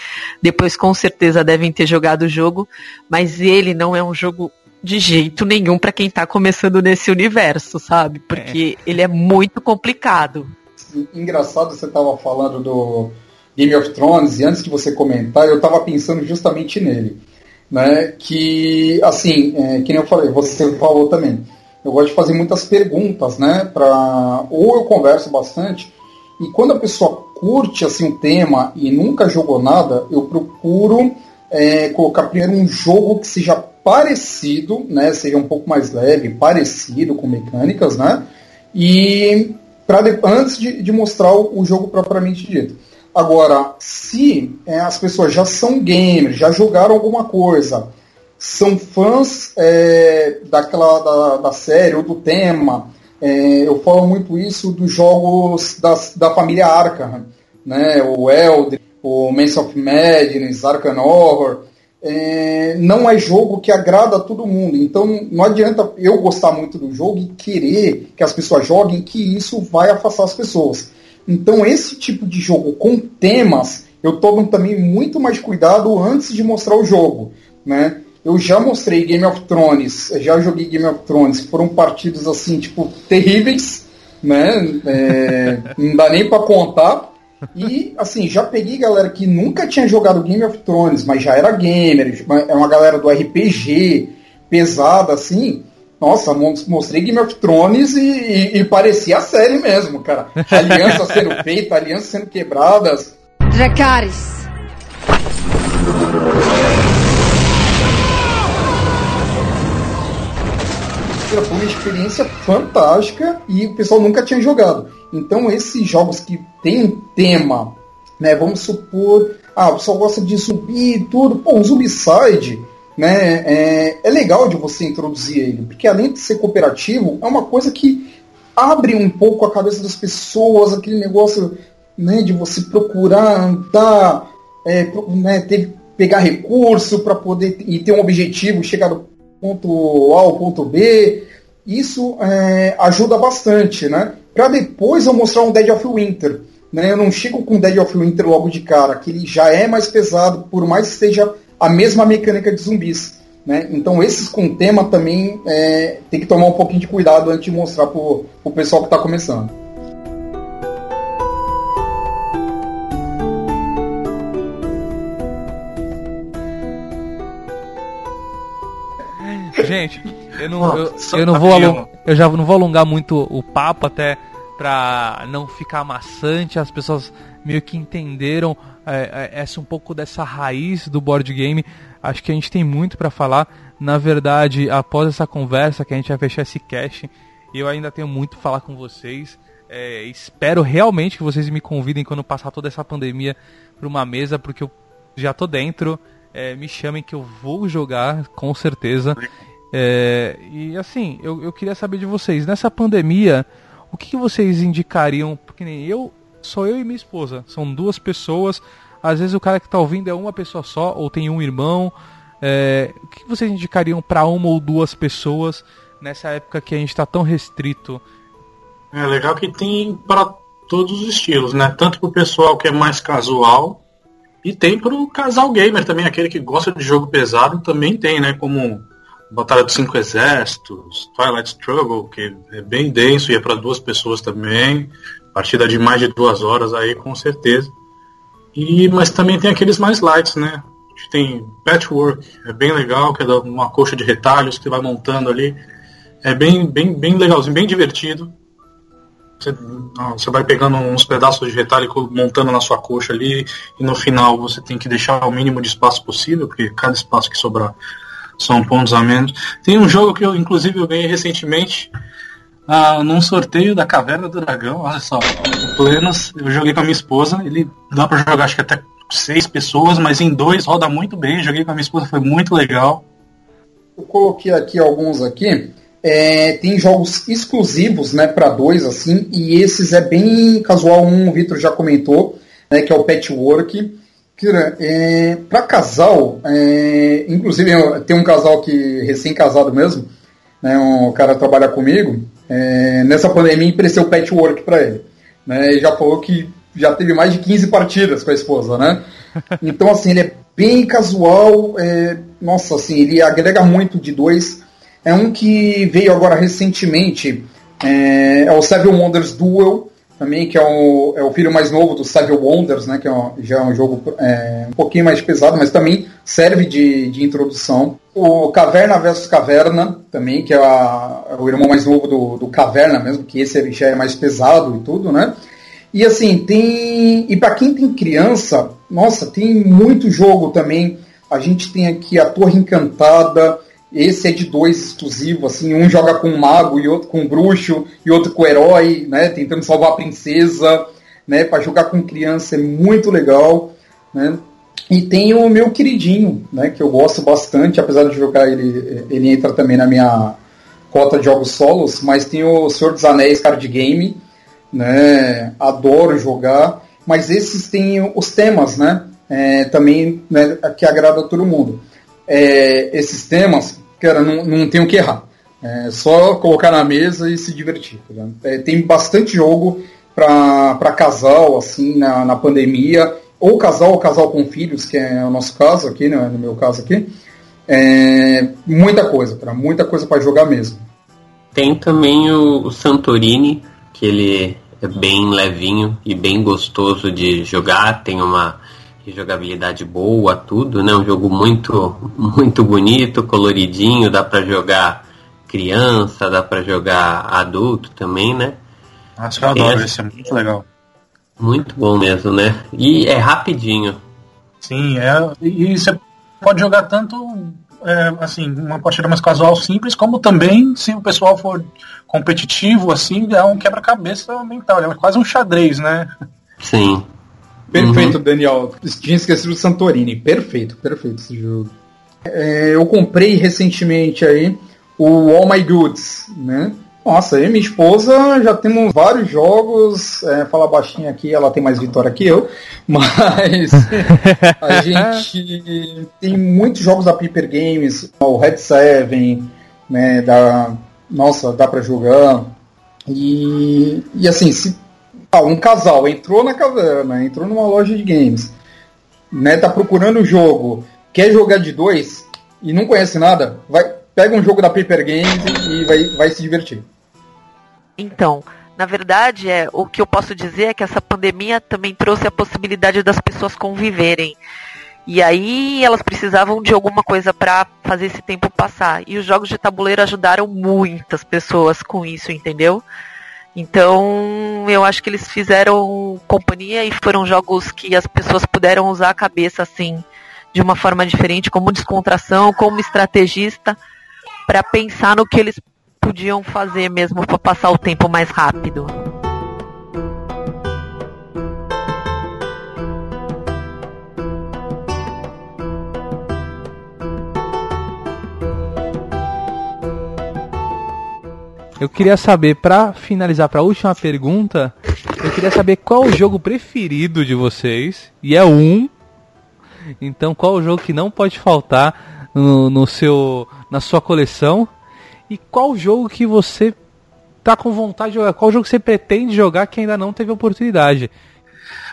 depois com certeza devem ter jogado o jogo, mas ele não é um jogo de jeito nenhum para quem tá começando nesse universo, sabe? Porque é. ele é muito complicado. Engraçado você tava falando do Game of Thrones e antes de você comentar, eu tava pensando justamente nele, né? Que assim, é, que nem eu falei, você falou também. Eu gosto de fazer muitas perguntas, né? Para ou eu converso bastante e quando a pessoa curte assim um tema e nunca jogou nada, eu procuro é, colocar primeiro um jogo que seja parecido, né, seja um pouco mais leve, parecido com mecânicas, né, e para antes de, de, mostrar o, o, jogo propriamente dito. Agora, se é, as pessoas já são gamers, já jogaram alguma coisa, são fãs é, daquela da, da, série ou do tema, é, eu falo muito isso dos jogos das, da família Arkham, né, o Elder, o Maze of Madness, Arkham Horror, é, não é jogo que agrada a todo mundo. Então não adianta eu gostar muito do jogo e querer que as pessoas joguem, que isso vai afastar as pessoas. Então esse tipo de jogo com temas, eu tomo também muito mais cuidado antes de mostrar o jogo. Né? Eu já mostrei Game of Thrones, já joguei Game of Thrones, foram partidos assim, tipo, terríveis, né? É, não dá nem para contar. E, assim, já peguei galera que nunca tinha jogado Game of Thrones, mas já era gamer, é uma galera do RPG, pesada, assim. Nossa, mostrei Game of Thrones e, e, e parecia a série mesmo, cara. Alianças sendo (laughs) feitas, alianças sendo quebradas. Dracarys. Foi uma experiência fantástica e o pessoal nunca tinha jogado. Então, esses jogos que tem um tema, né, vamos supor, ah, o pessoal gosta de zumbi e tudo, pô, um né, é, é legal de você introduzir ele, porque além de ser cooperativo, é uma coisa que abre um pouco a cabeça das pessoas, aquele negócio né, de você procurar andar, é, né, ter, pegar recurso para poder e ter um objetivo, chegar do ponto A ao ponto B isso é, ajuda bastante, né? Para depois eu mostrar um Dead of Winter. Né? Eu não chego com Dead of Winter logo de cara, que ele já é mais pesado, por mais que esteja a mesma mecânica de zumbis. Né? Então esses com tema também é, tem que tomar um pouquinho de cuidado antes de mostrar para o pessoal que está começando. Gente, eu não, eu, eu não vou alongar, eu já não vou alongar muito o papo até pra não ficar maçante, as pessoas meio que entenderam é, é, essa um pouco dessa raiz do board game. Acho que a gente tem muito para falar. Na verdade, após essa conversa que a gente vai fechar esse cast, eu ainda tenho muito para falar com vocês. É, espero realmente que vocês me convidem quando passar toda essa pandemia para uma mesa, porque eu já tô dentro. É, me chamem que eu vou jogar, com certeza. É, e assim, eu, eu queria saber de vocês, nessa pandemia, o que, que vocês indicariam? Porque nem eu, sou eu e minha esposa, são duas pessoas. Às vezes o cara que está ouvindo é uma pessoa só, ou tem um irmão. É, o que vocês indicariam para uma ou duas pessoas nessa época que a gente está tão restrito? É legal que tem para todos os estilos, né? Tanto para o pessoal que é mais casual, e tem para o casal gamer também, aquele que gosta de jogo pesado, também tem, né? Como Batalha dos Cinco Exércitos, Twilight Struggle, que é bem denso e é para duas pessoas também. Partida de mais de duas horas aí, com certeza. E, mas também tem aqueles mais lights, né? A gente tem Patchwork, é bem legal, que é uma coxa de retalhos que vai montando ali. É bem, bem, bem legalzinho, bem divertido. Você, você vai pegando uns pedaços de retalho montando na sua coxa ali, e no final você tem que deixar o mínimo de espaço possível, porque cada espaço que sobrar são pontos a menos. Tem um jogo que eu, inclusive, eu ganhei recentemente ah, num sorteio da Caverna do Dragão. Olha só, Plenos, eu joguei com a minha esposa. Ele dá para jogar, acho que até seis pessoas, mas em dois roda muito bem. Joguei com a minha esposa, foi muito legal. Eu coloquei aqui alguns aqui. É, tem jogos exclusivos, né, para dois assim, e esses é bem casual. Um, o Vitor já comentou, né, que é o Patchwork. Kira, é, para casal, é, inclusive tem um casal que recém-casado mesmo, né, um cara trabalha comigo. É, nessa pandemia emprestei o Patchwork para ele, né, e já falou que já teve mais de 15 partidas com a esposa, né? (laughs) Então assim ele é bem casual, é, nossa, assim ele agrega muito de dois é um que veio agora recentemente, é, é o Seven Wonders Duel, também, que é o, é o filho mais novo do Seven Wonders, né, que é um, já é um jogo é, um pouquinho mais pesado, mas também serve de, de introdução. O Caverna versus Caverna, também, que é, a, é o irmão mais novo do, do Caverna mesmo, que esse já é mais pesado e tudo, né? E assim, tem. E para quem tem criança, nossa, tem muito jogo também. A gente tem aqui a Torre Encantada, esse é de dois exclusivo, assim, um joga com um mago e outro com um bruxo e outro com o herói, né, tentando salvar a princesa, né, para jogar com criança é muito legal, né? E tem o meu queridinho, né, que eu gosto bastante, apesar de jogar ele, ele entra também na minha cota de jogos solos, mas tem o Senhor dos Anéis card game, né, adoro jogar, mas esses têm os temas, né, é, também né, que agrada a todo mundo. É, esses temas cara, não, não tem o que errar. É só colocar na mesa e se divertir. Tá é, tem bastante jogo para casal, assim, na, na pandemia. Ou casal ou casal com filhos, que é o nosso caso aqui, né, no meu caso aqui. É, muita coisa, para muita coisa para jogar mesmo. Tem também o, o Santorini, que ele é bem levinho e bem gostoso de jogar. Tem uma jogabilidade boa, tudo, né? Um jogo muito, muito bonito, coloridinho, dá para jogar criança, dá para jogar adulto também, né? Nossa, eu adoro, esse é muito legal. Muito bom mesmo, né? E é rapidinho. Sim, é. E você pode jogar tanto é, assim, uma partida mais casual simples, como também, se o pessoal for competitivo, assim, é um quebra-cabeça mental, é quase um xadrez, né? Sim. Perfeito, uhum. Daniel. Tinha esquecido do Santorini. Perfeito, perfeito esse jogo. É, eu comprei recentemente aí o All My Goods, né? Nossa, eu e minha esposa já temos vários jogos. É, falar baixinho aqui, ela tem mais vitória que eu, (laughs) mas a (laughs) gente tem muitos jogos da Paper Games, o Red Seven, né? Da, nossa, dá para jogar. E, e assim, se ah, um casal entrou na caverna, entrou numa loja de games, né, tá procurando o jogo, quer jogar de dois e não conhece nada, vai, pega um jogo da Paper Games e vai, vai se divertir. Então, na verdade, é, o que eu posso dizer é que essa pandemia também trouxe a possibilidade das pessoas conviverem. E aí elas precisavam de alguma coisa para fazer esse tempo passar. E os jogos de tabuleiro ajudaram muitas pessoas com isso, entendeu? Então eu acho que eles fizeram companhia e foram jogos que as pessoas puderam usar a cabeça assim de uma forma diferente, como descontração, como estrategista, para pensar no que eles podiam fazer mesmo para passar o tempo mais rápido. Eu queria saber, para finalizar, para a última pergunta, eu queria saber qual o jogo preferido de vocês. E é um. Então, qual o jogo que não pode faltar no, no seu, na sua coleção? E qual o jogo que você tá com vontade de jogar? Qual jogo você pretende jogar que ainda não teve oportunidade?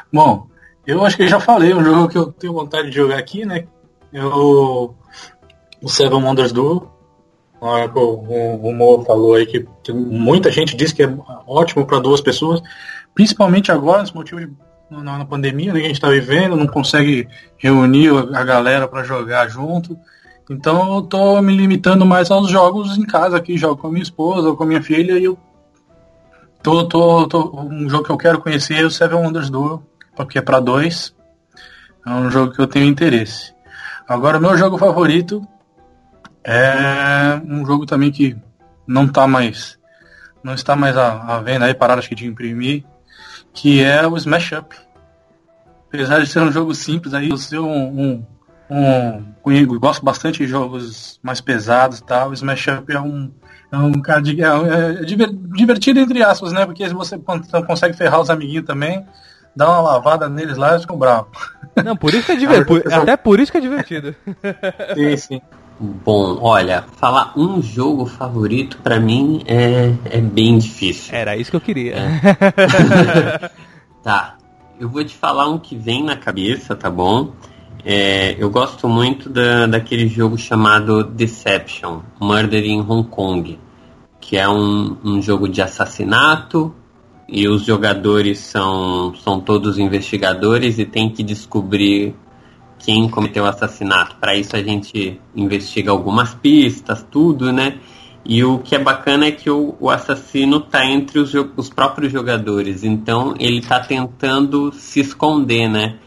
Bom, eu acho que eu já falei um jogo que eu tenho vontade de jogar aqui, né? Eu, o Seven Wonders Duel o, o Mo falou aí que, que, muita gente diz que é ótimo para duas pessoas, principalmente agora, nesse motivo de, na, na, pandemia né, que a gente está vivendo, não consegue reunir a galera para jogar junto. Então eu tô me limitando mais aos jogos em casa aqui, jogo com a minha esposa ou com a minha filha e eu tô, tô, tô um jogo que eu quero conhecer é o Seven Wonders Duel, porque é para dois. É um jogo que eu tenho interesse. Agora o meu jogo favorito é um jogo também que não tá mais. Não está mais à, à venda aí, pararam acho que de imprimir. Que é o Smash Up. Apesar de ser um jogo simples aí, eu ser um, um, um, um gosto bastante de jogos mais pesados e tal. O Smash Up é um, é um cara de, é, é divertido entre aspas, né? Porque você consegue ferrar os amiguinhos também, dá uma lavada neles lá e ficam bravos. Não, por isso que é (laughs) divertido. Até por isso que é divertido. sim, sim. Bom, olha, falar um jogo favorito para mim é, é bem difícil. Era isso que eu queria. É. (laughs) tá, eu vou te falar um que vem na cabeça, tá bom? É, eu gosto muito da, daquele jogo chamado Deception, Murder in Hong Kong, que é um, um jogo de assassinato e os jogadores são, são todos investigadores e tem que descobrir quem cometeu o assassinato. Para isso a gente investiga algumas pistas, tudo, né? E o que é bacana é que o, o assassino está entre os, os, próprios jogadores, então ele está tentando se esconder, né?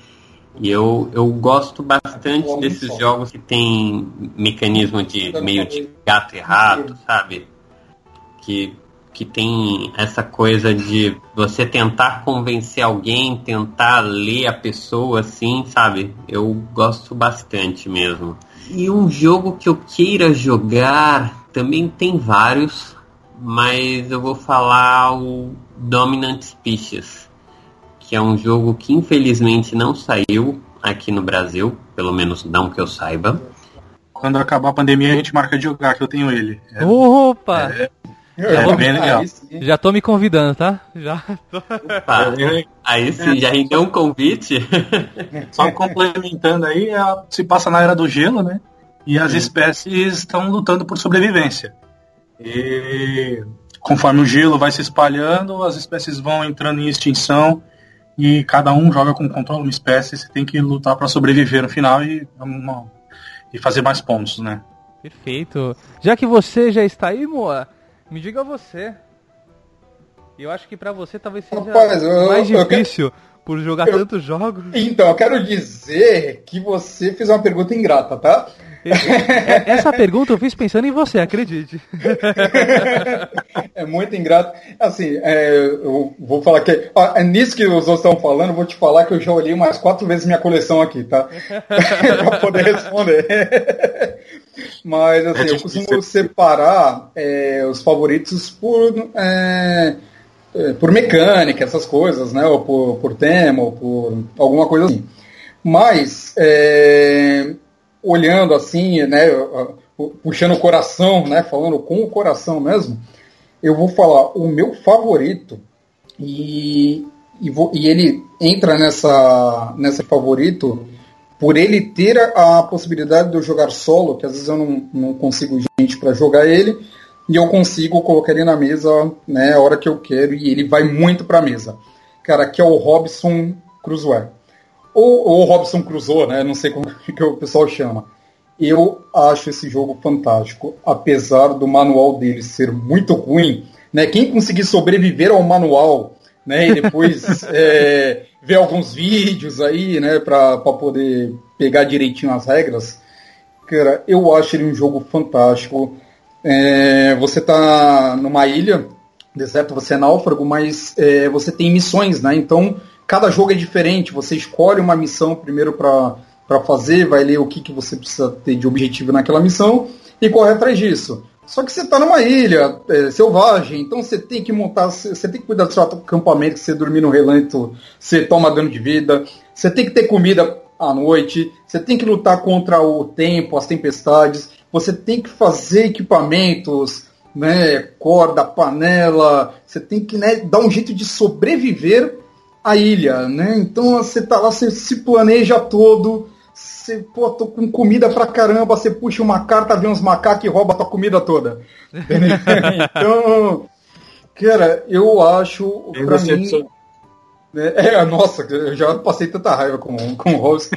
E eu, eu gosto bastante desses jogos que tem mecanismo de meio de gato e rato, sabe? Que que tem essa coisa de você tentar convencer alguém, tentar ler a pessoa assim, sabe? Eu gosto bastante mesmo. E um jogo que eu queira jogar, também tem vários, mas eu vou falar o Dominant Species, que é um jogo que infelizmente não saiu aqui no Brasil, pelo menos não que eu saiba. Quando acabar a pandemia a gente marca de jogar, que eu tenho ele. É, Opa! É, já, vou, bem legal. já tô me convidando, tá? Já tô... Opa, aí sim, já rendeu um convite. (laughs) Só complementando aí, se passa na era do gelo, né? E as sim. espécies estão lutando por sobrevivência. E conforme o gelo vai se espalhando, as espécies vão entrando em extinção e cada um joga com controle uma espécie, você tem que lutar para sobreviver no final e, e fazer mais pontos, né? Perfeito. Já que você já está aí, Moa, me diga você. Eu acho que para você talvez seja Rapaz, eu, mais difícil quero... por jogar eu... tantos jogos. Então, eu quero dizer que você fez uma pergunta ingrata, tá? É, essa pergunta eu fiz pensando em você, acredite. (laughs) É muito ingrato. Assim, é, eu vou falar que. Ah, é nisso que os outros estão falando, eu vou te falar que eu já olhei umas quatro vezes minha coleção aqui, tá? (laughs) pra poder responder. Mas assim, é eu costumo separar é, os favoritos por, é, é, por mecânica, essas coisas, né? Ou por, por tema, ou por alguma coisa assim. Mas é, olhando assim, né? Puxando o coração, né? Falando com o coração mesmo, eu vou falar o meu favorito e, e, vou, e ele entra nessa, nessa favorito por ele ter a, possibilidade de eu jogar solo, que às vezes eu não, não consigo gente para jogar ele, e eu consigo colocar ele na mesa né, a hora que eu quero, e ele vai muito para a mesa. Cara, que é o Robson Crusoe. ou, ou Robson Crusoe, né? Não sei como (laughs) que o pessoal chama. Eu acho esse jogo fantástico, apesar do manual dele ser muito ruim. Né? Quem conseguir sobreviver ao manual né, e depois (laughs) é, ver alguns vídeos aí, né, para poder pegar direitinho as regras, cara, eu acho ele um jogo fantástico. É, você tá numa ilha, deserto, você é náufrago, mas é, você tem missões, né? Então cada jogo é diferente. Você escolhe uma missão primeiro para fazer, vai ler o que, que você precisa ter de objetivo naquela missão e correr atrás disso. Só que você está numa ilha é, selvagem, então você tem que montar, você tem que cuidar do seu acampamento, você dormir no relento, você toma dano de vida, você tem que ter comida à noite, você tem que lutar contra o tempo, as tempestades, você tem que fazer equipamentos, né, corda, panela, você tem que né, dar um jeito de sobreviver à ilha, né? Então você tá lá, você se planeja todo, você, pô, tô com comida pra caramba, você puxa uma carta, vem uns macacos e rouba a tua comida toda. (laughs) então, cara, eu acho, eu pra mim... Né, é, nossa, eu já passei tanta raiva com, com o Rose.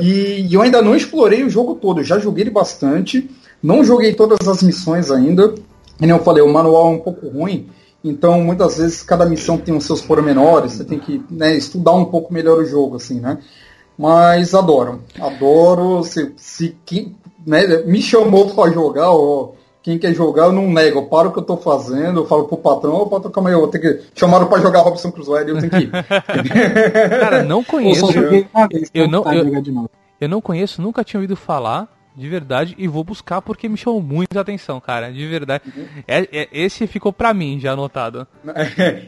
E, e eu ainda não explorei o jogo todo, eu já joguei ele bastante, não joguei todas as missões ainda. E nem eu falei, o manual é um pouco ruim, então muitas vezes cada missão tem os seus pormenores, você tem que né, estudar um pouco melhor o jogo, assim, né? Mas adoro. Adoro. Se, se quem né, me chamou para jogar, ó, quem quer jogar, eu não nego. Eu paro o que eu tô fazendo, eu falo pro patrão, ô patrão, calma aí, eu vou ter que. Chamaram para jogar Robson Crusoe, eu tenho que ir. (laughs) Cara, não conheço. Eu, eu, não, eu, eu não conheço, nunca tinha ouvido falar de verdade, e vou buscar porque me chamou muito a atenção, cara, de verdade. Uhum. É, é, esse ficou pra mim já anotado.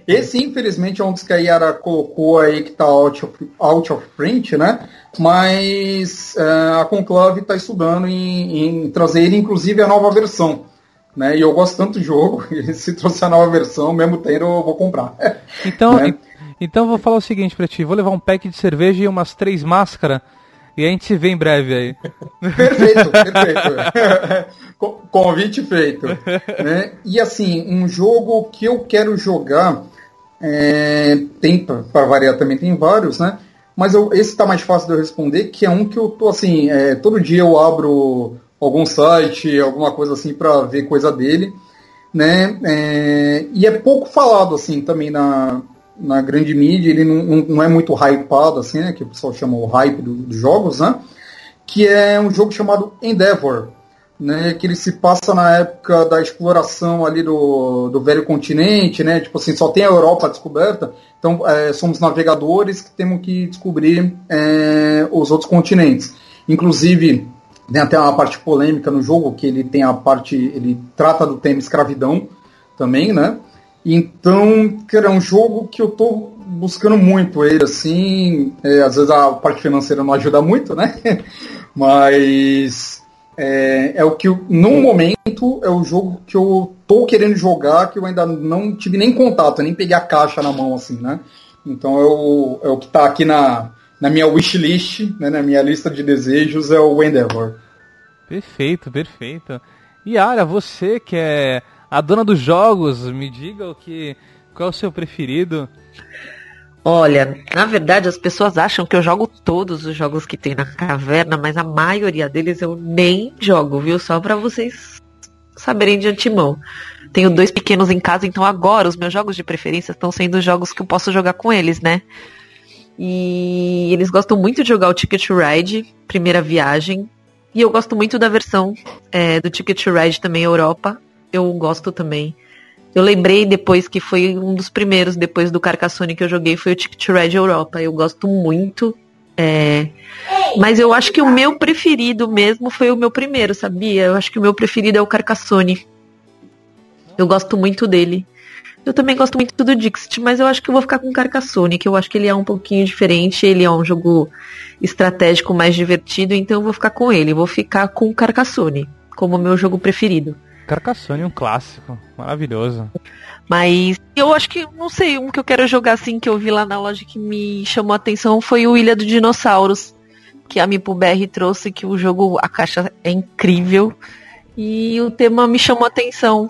Esse, infelizmente, é um dos que a Yara colocou aí que tá out of, out of print, né? Mas uh, a Conclave tá estudando em, em, trazer ele, inclusive, a nova versão. Né? E eu gosto tanto do jogo, (laughs) e se trouxer a nova versão, mesmo tendo, eu vou comprar. Então, (laughs) né? então vou falar o seguinte pra ti, vou levar um pack de cerveja e umas três máscaras e a gente vê em breve aí. Perfeito, perfeito. (laughs) Convite feito. Né? E assim, um jogo que eu quero jogar, é, tem, para variar também tem vários, né? Mas eu, esse está mais fácil de eu responder, que é um que eu tô assim, é, todo dia eu abro algum site, alguma coisa assim para ver coisa dele, né? É, e é pouco falado assim também na, na grande mídia, ele não, não, é muito hypado, assim, né, que o pessoal chama o hype do, dos jogos, né, que é um jogo chamado Endeavor, né, que ele se passa na época da exploração ali do, do velho continente, né, tipo assim, só tem a Europa descoberta, então é, somos navegadores que temos que descobrir é, os outros continentes. Inclusive, tem até uma parte polêmica no jogo, que ele tem a parte, ele trata do tema escravidão também, né, então, cara, é um jogo que eu tô buscando muito ele, assim. É, às vezes a parte financeira não ajuda muito, né? (laughs) Mas é, é, o que, no momento, é o jogo que eu tô querendo jogar, que eu ainda não tive nem contato, nem peguei a caixa na mão, assim, né? Então é o, é o que tá aqui na, na minha wishlist, né, na minha lista de desejos, é o Endeavor. Perfeito, perfeito. E Ara, você que é a dona dos jogos, me diga o que qual é o seu preferido? Olha, na verdade as pessoas acham que eu jogo todos os jogos que tem na caverna, mas a maioria deles eu nem jogo, viu? Só para vocês saberem de antemão. Tenho dois pequenos em casa, então agora os meus jogos de preferência estão sendo jogos que eu posso jogar com eles, né? E eles gostam muito de jogar o Ticket Ride, primeira viagem. E eu gosto muito da versão é, do Ticket Ride também Europa eu gosto também. Eu lembrei depois que foi um dos primeiros, depois do Carcassonne que eu joguei, foi o Ticket Red Europa. Eu gosto muito. É... Mas eu acho que o meu preferido mesmo foi o meu primeiro, sabia? Eu acho que o meu preferido é o Carcassonne. Eu gosto muito dele. Eu também gosto muito do Dixit, mas eu acho que eu vou ficar com o Carcassonne, que eu acho que ele é um pouquinho diferente, ele é um jogo estratégico mais divertido, então eu vou ficar com ele. Vou ficar com o Carcassonne como meu jogo preferido. Carcassonne, um clássico. Maravilhoso. Mas eu acho que, não sei, um que eu quero jogar assim, que eu vi lá na loja que me chamou a atenção foi o Ilha dos Dinossauros. Que a Mipo BR trouxe, que o jogo, a caixa é incrível. E o tema me chamou a atenção.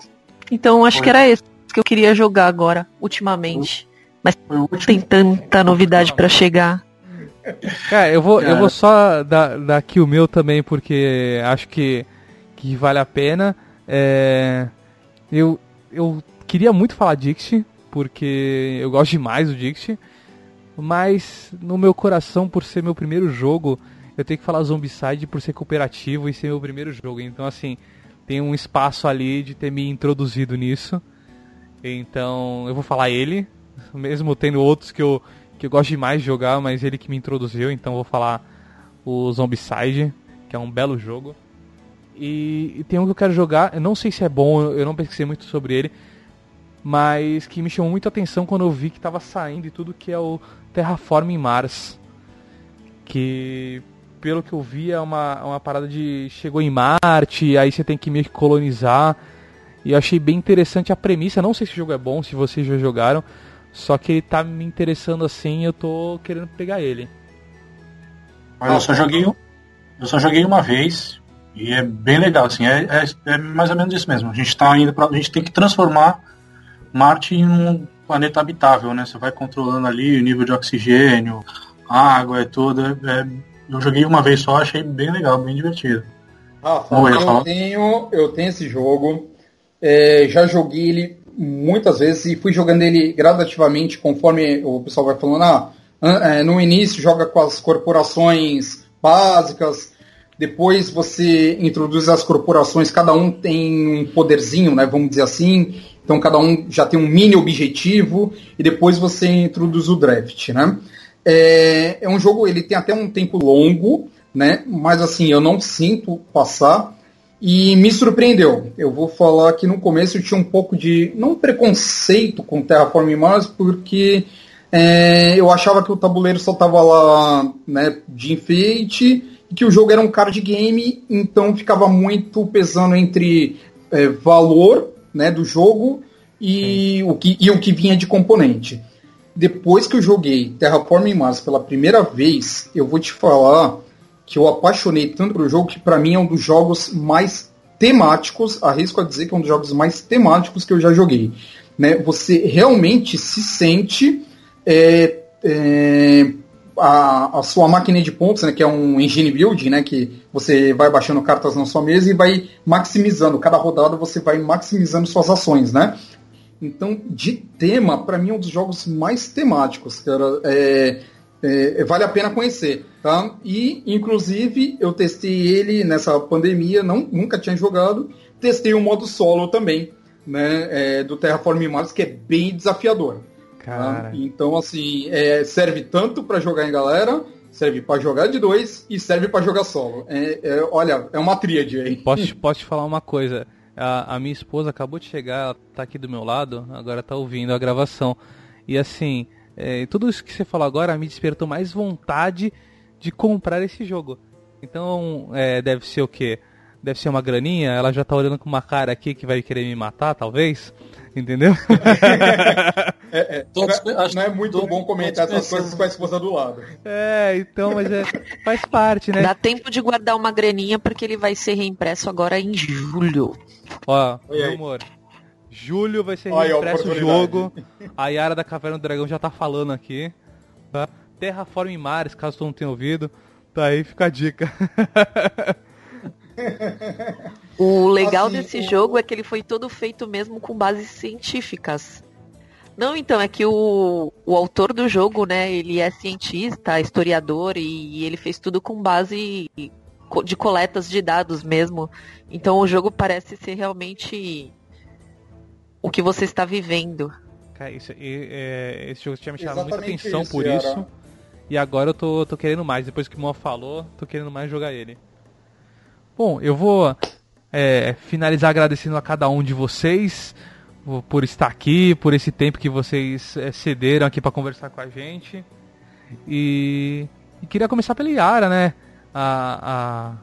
Então acho que era esse que eu queria jogar agora, ultimamente. Mas tem tanta novidade para chegar. Cara, eu vou, eu vou só dar, dar aqui o meu também, porque acho que, que vale a pena. É, eu, eu queria muito falar Dixie, porque eu gosto demais do Dixie. Mas no meu coração, por ser meu primeiro jogo, eu tenho que falar Zombicide por ser cooperativo e ser meu primeiro jogo. Então, assim, tem um espaço ali de ter me introduzido nisso. Então, eu vou falar ele, mesmo tendo outros que eu, que eu gosto demais de jogar, mas ele que me introduziu. Então, vou falar o Zombicide, que é um belo jogo. E, e tem um que eu quero jogar, eu não sei se é bom, eu não pesquisei muito sobre ele, mas que me chamou muito a atenção quando eu vi que estava saindo e tudo, que é o Terraforming Mars. Que, pelo que eu vi, é uma, uma parada de. Chegou em Marte, aí você tem que meio que colonizar. E eu achei bem interessante a premissa. Não sei se o jogo é bom, se vocês já jogaram. Só que ele tá me interessando assim eu tô querendo pegar ele. eu só joguei eu só joguei uma vez e é bem legal, assim, é, é, é mais ou menos isso mesmo. A gente tá indo pra, a gente tem que transformar Marte em um planeta habitável, né? Você vai controlando ali o nível de oxigênio, água e tudo. É, eu joguei uma vez só, achei bem legal, bem divertido. Ah, eu, tenho, eu tenho esse jogo, é, já joguei ele muitas vezes e fui jogando ele gradativamente conforme o pessoal vai falando. Ah, é, no início joga com as corporações básicas, depois você introduz as corporações, cada um tem um poderzinho, né, vamos dizer assim, então cada um já tem um mini objetivo e depois você introduz o draft, né? É, é um jogo, ele tem até um tempo longo, né? Mas assim, eu não sinto passar e me surpreendeu. Eu vou falar que no começo eu tinha um pouco de, não preconceito com Terraform Mars, porque é, eu achava que o tabuleiro só estava lá né, de enfeite que o jogo era um card game, então ficava muito pesando entre é, valor né, do jogo e o, que, e o que vinha de componente. Depois que eu joguei Terraforming Mars pela primeira vez, eu vou te falar que eu apaixonei tanto pelo jogo que para mim é um dos jogos mais temáticos, arrisco a dizer que é um dos jogos mais temáticos que eu já joguei. Né? Você realmente se sente é, é, a, a, sua máquina de pontos, né, que é um engine building, né, que você vai baixando cartas na sua mesa e vai maximizando. Cada rodada você vai maximizando suas ações, né? Então, de tema, para mim é um dos jogos mais temáticos, cara. É, é, vale a pena conhecer, tá? E, inclusive, eu testei ele nessa pandemia, não, nunca tinha jogado. Testei o modo solo também, né? É, do Terraform Mars, que é bem desafiador. Tá? Então, assim, é, serve tanto para jogar em galera, serve para jogar de dois e serve para jogar solo. É, é, olha, é uma tríade aí. Posso, posso te falar uma coisa? A, a, minha esposa acabou de chegar, ela tá aqui do meu lado, agora tá ouvindo a gravação. E assim, é, tudo isso que você falou agora me despertou mais vontade de comprar esse jogo. Então, é, deve ser o quê? Deve ser uma graninha? Ela já tá olhando com uma cara aqui que vai querer me matar, talvez? Entendeu? é, é, não, é, não, é, muito bom comentar essas coisas com a esposa do lado. É, então, mas é, faz parte, né? Dá tempo de guardar uma graninha porque ele vai ser reimpresso agora em julho. Ó, meu amor. Julho vai ser reimpresso o jogo. A Yara da Caverna do Dragão já tá falando aqui. Tá? Terraform Mares, caso tu não tenha ouvido. Tá aí, fica a dica. (laughs) (laughs) O legal assim, desse o... jogo é que ele foi todo feito mesmo com bases científicas. Não, então, é que o, o autor do jogo, né, ele é cientista, historiador, e, e ele fez tudo com base de coletas de dados mesmo. Então o jogo parece ser realmente o que você está vivendo. Cara, isso, e, é, esse jogo tinha me chamado muita atenção isso, por isso. E agora eu tô, tô querendo mais. Depois que o Moa falou, tô querendo mais jogar ele. Bom, eu vou é, finalizar agradecendo a cada um de vocês por estar aqui, por esse tempo que vocês é, cederam aqui para conversar com a gente. E, e, queria começar pela Yara, né? A,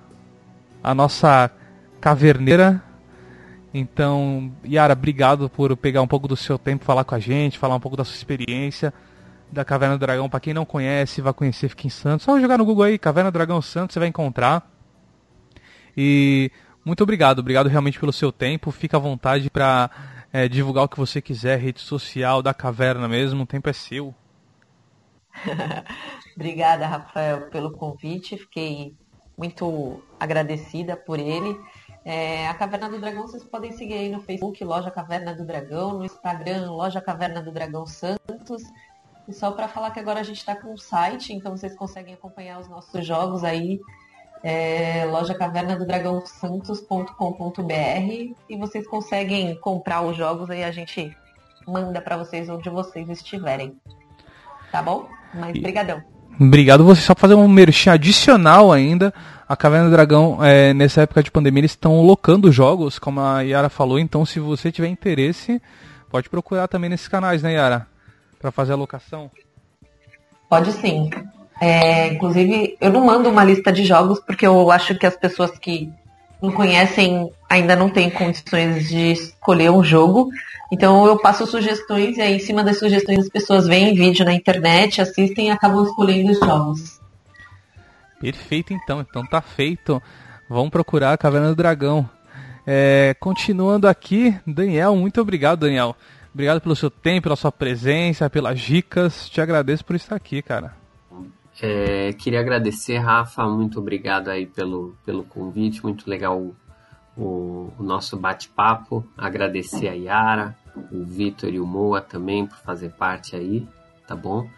a, a nossa caverneira. Então, Yara, obrigado por pegar um pouco do seu tempo, falar com a gente, falar um pouco da sua experiência da Caverna do Dragão. Para quem não conhece, vai conhecer, fica em Santos. Só jogar no Google aí, Caverna do Dragão Santos, você vai encontrar. E muito obrigado, obrigado realmente pelo seu tempo. Fica à vontade para é, divulgar o que você quiser, rede social da caverna mesmo, o tempo é seu. (laughs) Obrigada, Rafael, pelo convite. Fiquei muito agradecida por ele. É, a Caverna do Dragão vocês podem seguir aí no Facebook, Loja Caverna do Dragão, no Instagram, Loja Caverna do Dragão Santos. E só para falar que agora a gente está com um site, então vocês conseguem acompanhar os nossos jogos aí, é, loja caverna do dragão santos.com.br e vocês conseguem comprar os jogos aí a gente manda para vocês onde vocês estiverem. Tá bom? Mas brigadão. Obrigado você. Só fazer um merchan adicional ainda. A Caverna do Dragão, é, nessa época de pandemia, eles estão locando jogos, como a Yara falou. Então, se você tiver interesse, pode procurar também nesses canais, né, Yara? Para fazer a locação. Pode sim. É, inclusive, eu não mando uma lista de jogos porque eu acho que as pessoas que não conhecem ainda não têm condições de escolher um jogo. Então eu passo sugestões e aí em cima das sugestões as pessoas veem vídeo na internet, assistem e acabam escolhendo os jogos. Perfeito então, então tá feito. Vamos procurar a Caverna do Dragão. É, continuando aqui, Daniel, muito obrigado, Daniel. Obrigado pelo seu tempo, pela sua presença, pelas dicas. Te agradeço por estar aqui, cara. É, queria agradecer, Rafa, muito obrigado aí pelo, pelo convite, muito legal o, o, o nosso bate-papo. Agradecer a Yara, o Vitor e o Moa também por fazer parte aí, tá bom?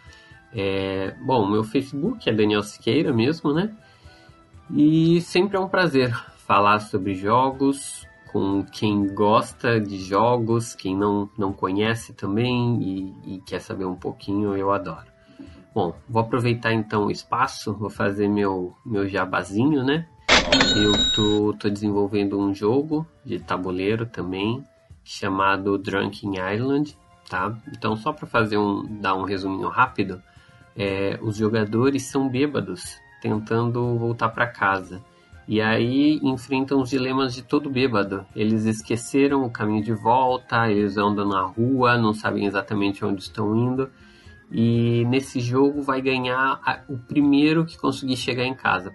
É, bom, meu Facebook é Daniel Siqueira mesmo, né? E sempre é um prazer falar sobre jogos com quem gosta de jogos, quem não, não conhece também e, e quer saber um pouquinho, eu adoro. Bom, vou aproveitar então o espaço, vou fazer meu, meu jabazinho, né? Eu tô, tô desenvolvendo um jogo de tabuleiro também, chamado Drunken Island, tá? Então, só para fazer um, dar um resuminho rápido, é, os jogadores são bêbados, tentando voltar para casa. E aí enfrentam os dilemas de todo bêbado. Eles esqueceram o caminho de volta, eles andam na rua, não sabem exatamente onde estão indo e nesse jogo vai ganhar a, o primeiro que conseguir chegar em casa,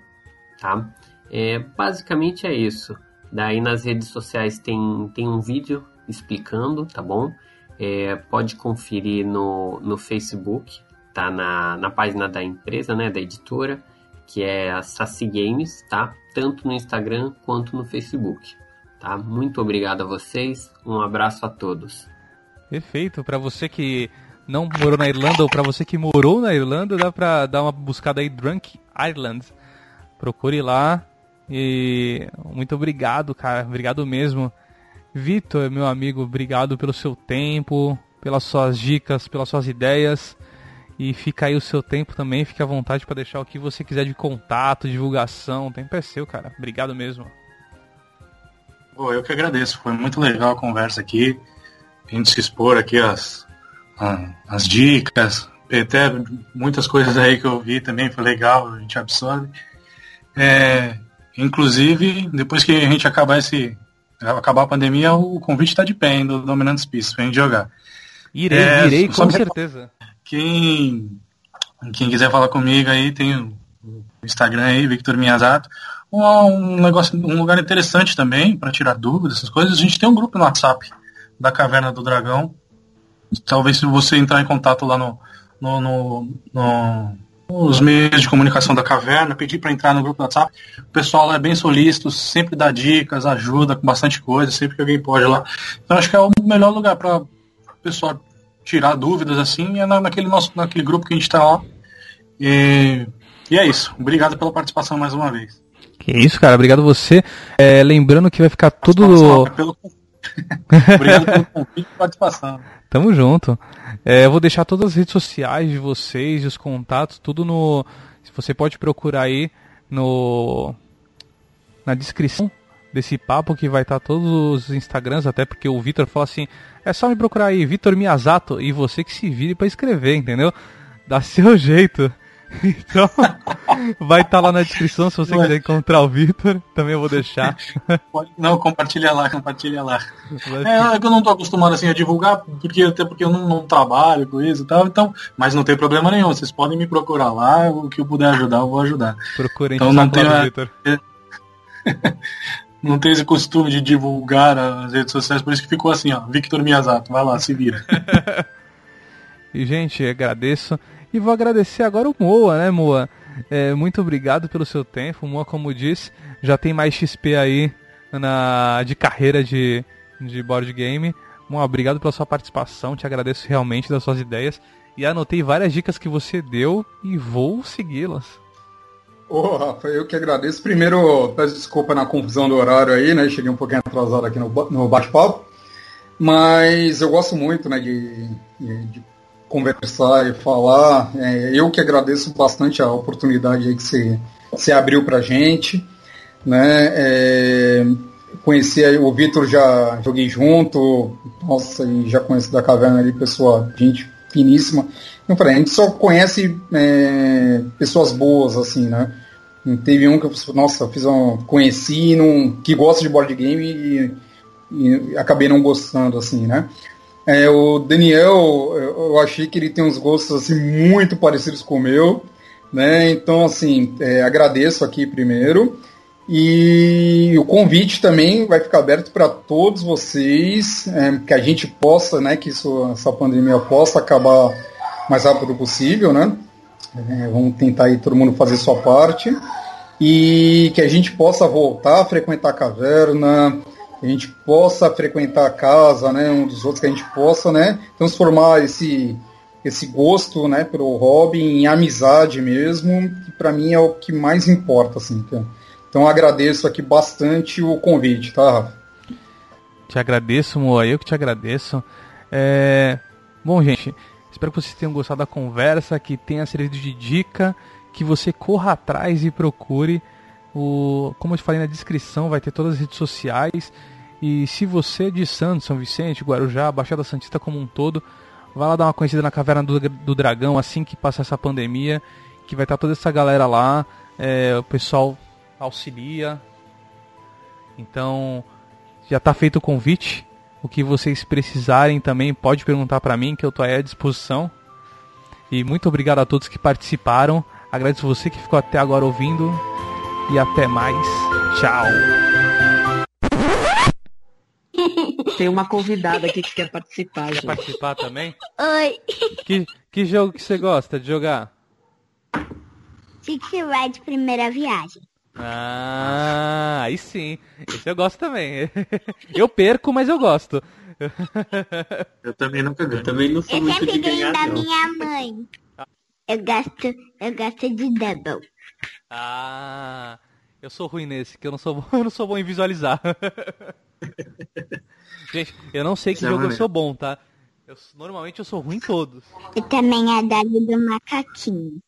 tá? É, basicamente é isso. Daí nas redes sociais tem, tem um vídeo explicando, tá bom? É, pode conferir no, no Facebook, tá na, na página da empresa, né, da editora, que é a Saci Games, tá? Tanto no Instagram quanto no Facebook, tá? Muito obrigado a vocês, um abraço a todos. Perfeito, para você que não morou na Irlanda ou para você que morou na Irlanda, dá pra dar uma buscada aí Drunk Ireland. Procure lá. E muito obrigado, cara. Obrigado mesmo. Vitor, meu amigo, obrigado pelo seu tempo, pelas suas dicas, pelas suas ideias. E fica aí o seu tempo também, fique à vontade para deixar o que você quiser de contato, divulgação. O tempo é seu, cara. Obrigado mesmo. Pô, eu que agradeço. Foi muito legal a conversa aqui. A gente se expor aqui as, as dicas, até muitas coisas aí que eu vi também, foi legal, a gente absorve. É, inclusive, depois que a gente acabar esse. acabar a pandemia, o convite está de pé ainda do Dominant Space pra gente jogar. Irei, é, irei, com certeza. Quem, quem quiser falar comigo aí, tem o Instagram aí, Victor Miyazato. Um, um negócio, um lugar interessante também para tirar dúvidas, essas coisas. A gente tem um grupo no WhatsApp da Caverna do Dragão, Talvez se você entrar em contato lá no, no, no, no nos meios de comunicação da caverna, pedir para entrar no grupo do WhatsApp. O pessoal lá é bem solícito, sempre dá dicas, ajuda com bastante coisa, sempre que alguém pode lá. Então acho que é o melhor lugar para o pessoal tirar dúvidas assim, é naquele nosso naquele grupo que a gente está lá. E, e, é isso. Obrigado pela participação mais uma vez. Que isso, cara. Obrigado você. É, lembrando que vai ficar tudo. Pelo... (laughs) Obrigado pelo convite e participação. Tamo junto. É, eu vou deixar todas as redes sociais de vocês, os contatos, tudo no. Você pode procurar aí no na descrição desse papo que vai estar todos os Instagrams, até porque o Vitor fala assim, é só me procurar aí, Vitor Miyazato, e você que se vire para escrever, entendeu? Dá seu (laughs) jeito. Então, vai estar tá lá na descrição se você Ué. quiser encontrar o Vitor. Também eu vou deixar. Não, compartilha lá, compartilha lá. É, é, que eu não tô acostumado assim a divulgar, porque, até porque eu não, não, trabalho com isso e tal, então, mas não tem problema nenhum. Vocês podem me procurar lá, o que eu puder ajudar, eu vou ajudar. Procurem então não tem Vitor. (laughs) não tem esse costume de divulgar as redes sociais, por isso que ficou assim, ó, Victor Miyazato, vai lá, se vira. (laughs) e gente, agradeço. E vou agradecer agora o Moa, né, Moa? É, muito obrigado pelo seu tempo. Moa, como disse, já tem mais XP aí na, de carreira de, de board game. Moa, obrigado pela sua participação. Te agradeço realmente das suas ideias. E anotei várias dicas que você deu e vou segui-las. Ô, oh, Rafa, eu que agradeço. Primeiro, peço desculpa na confusão do horário aí, né? Cheguei um pouquinho atrasado aqui no, no bate-papo. Mas eu gosto muito, né, de, de conversar e falar. É, eu que agradeço bastante a oportunidade que você, você abriu pra gente. Né? É, conheci o Vitor, já joguei junto, nossa, e já conheço da caverna ali, pessoa, gente finíssima. Não falei, a gente só conhece é, pessoas boas, assim, né? Teve um que eu, nossa, fiz um, conheci, num, que gosta de board game e, e acabei não gostando, assim, né? É, o Daniel, eu achei que ele tem uns gostos assim muito parecidos com o meu, né? Então, assim, é, agradeço aqui primeiro. E o convite também vai ficar aberto para todos vocês, é, que a gente possa, né, que isso, essa pandemia possa acabar mais rápido possível, né? É, vamos tentar aí todo mundo fazer sua parte e que a gente possa voltar a frequentar a caverna, que a gente possa frequentar a casa, né, um dos outros que a gente possa, né, transformar esse esse gosto, né, pelo hobby em amizade mesmo, que para mim é o que mais importa, assim. Então, então agradeço aqui bastante o convite, tá, Rafa? Te agradeço, Moa, eu que te agradeço. É... Bom, gente, espero que vocês tenham gostado da conversa, que tenha servido de dica, que você corra atrás e procure. O... Como eu te falei na descrição, vai ter todas as redes sociais. E se você de Santos, São Vicente, Guarujá, Baixada Santista como um todo, vai lá dar uma conhecida na Caverna do, do Dragão assim que passar essa pandemia, que vai estar toda essa galera lá. É, o pessoal auxilia. Então, já está feito o convite. O que vocês precisarem também pode perguntar para mim, que eu estou aí à disposição. E muito obrigado a todos que participaram. Agradeço você que ficou até agora ouvindo. E até mais. Tchau. Tem uma convidada aqui que quer participar. Quer gente. participar também? Oi. Que, que jogo que você gosta de jogar? Six Ride Primeira Viagem. Ah, aí sim. Esse eu gosto também. (laughs) Eu perco, mas eu gosto. (laughs) Eu também nunca ganho. Eu também não sou Eu muito de ganho ganhar, da não. minha mãe. Eu gosto, eu gosto de Double. Ah, eu sou ruim nesse, que eu não sou bom, (laughs) eu não sou bom em visualizar. (laughs) Gente, eu não sei que Isso é jogo eu sou bom, tá? Eu, normalmente eu sou ruim em todos. E também a Dali do Macaquinho.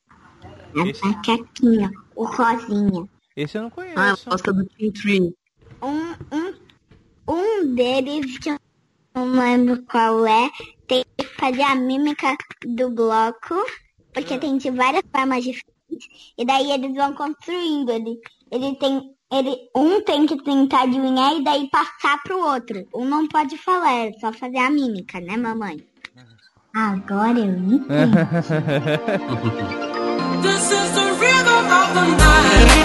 O Esse- macaquinho, o rosinha. Esse eu não conheço. Ah, ela gosta do Team Tree. Um, um, um deles, que eu não lembro qual é, tem que fazer a mímica do bloco, porque tem de várias formas diferentes. E daí eles vão construindo. Ele, ele tem. Ele, um tem que tentar adivinhar e daí passar pro outro. Um não pode falar, é só fazer a mímica, né, mamãe? Agora eu entendo. (laughs) This is the rhythm of the night.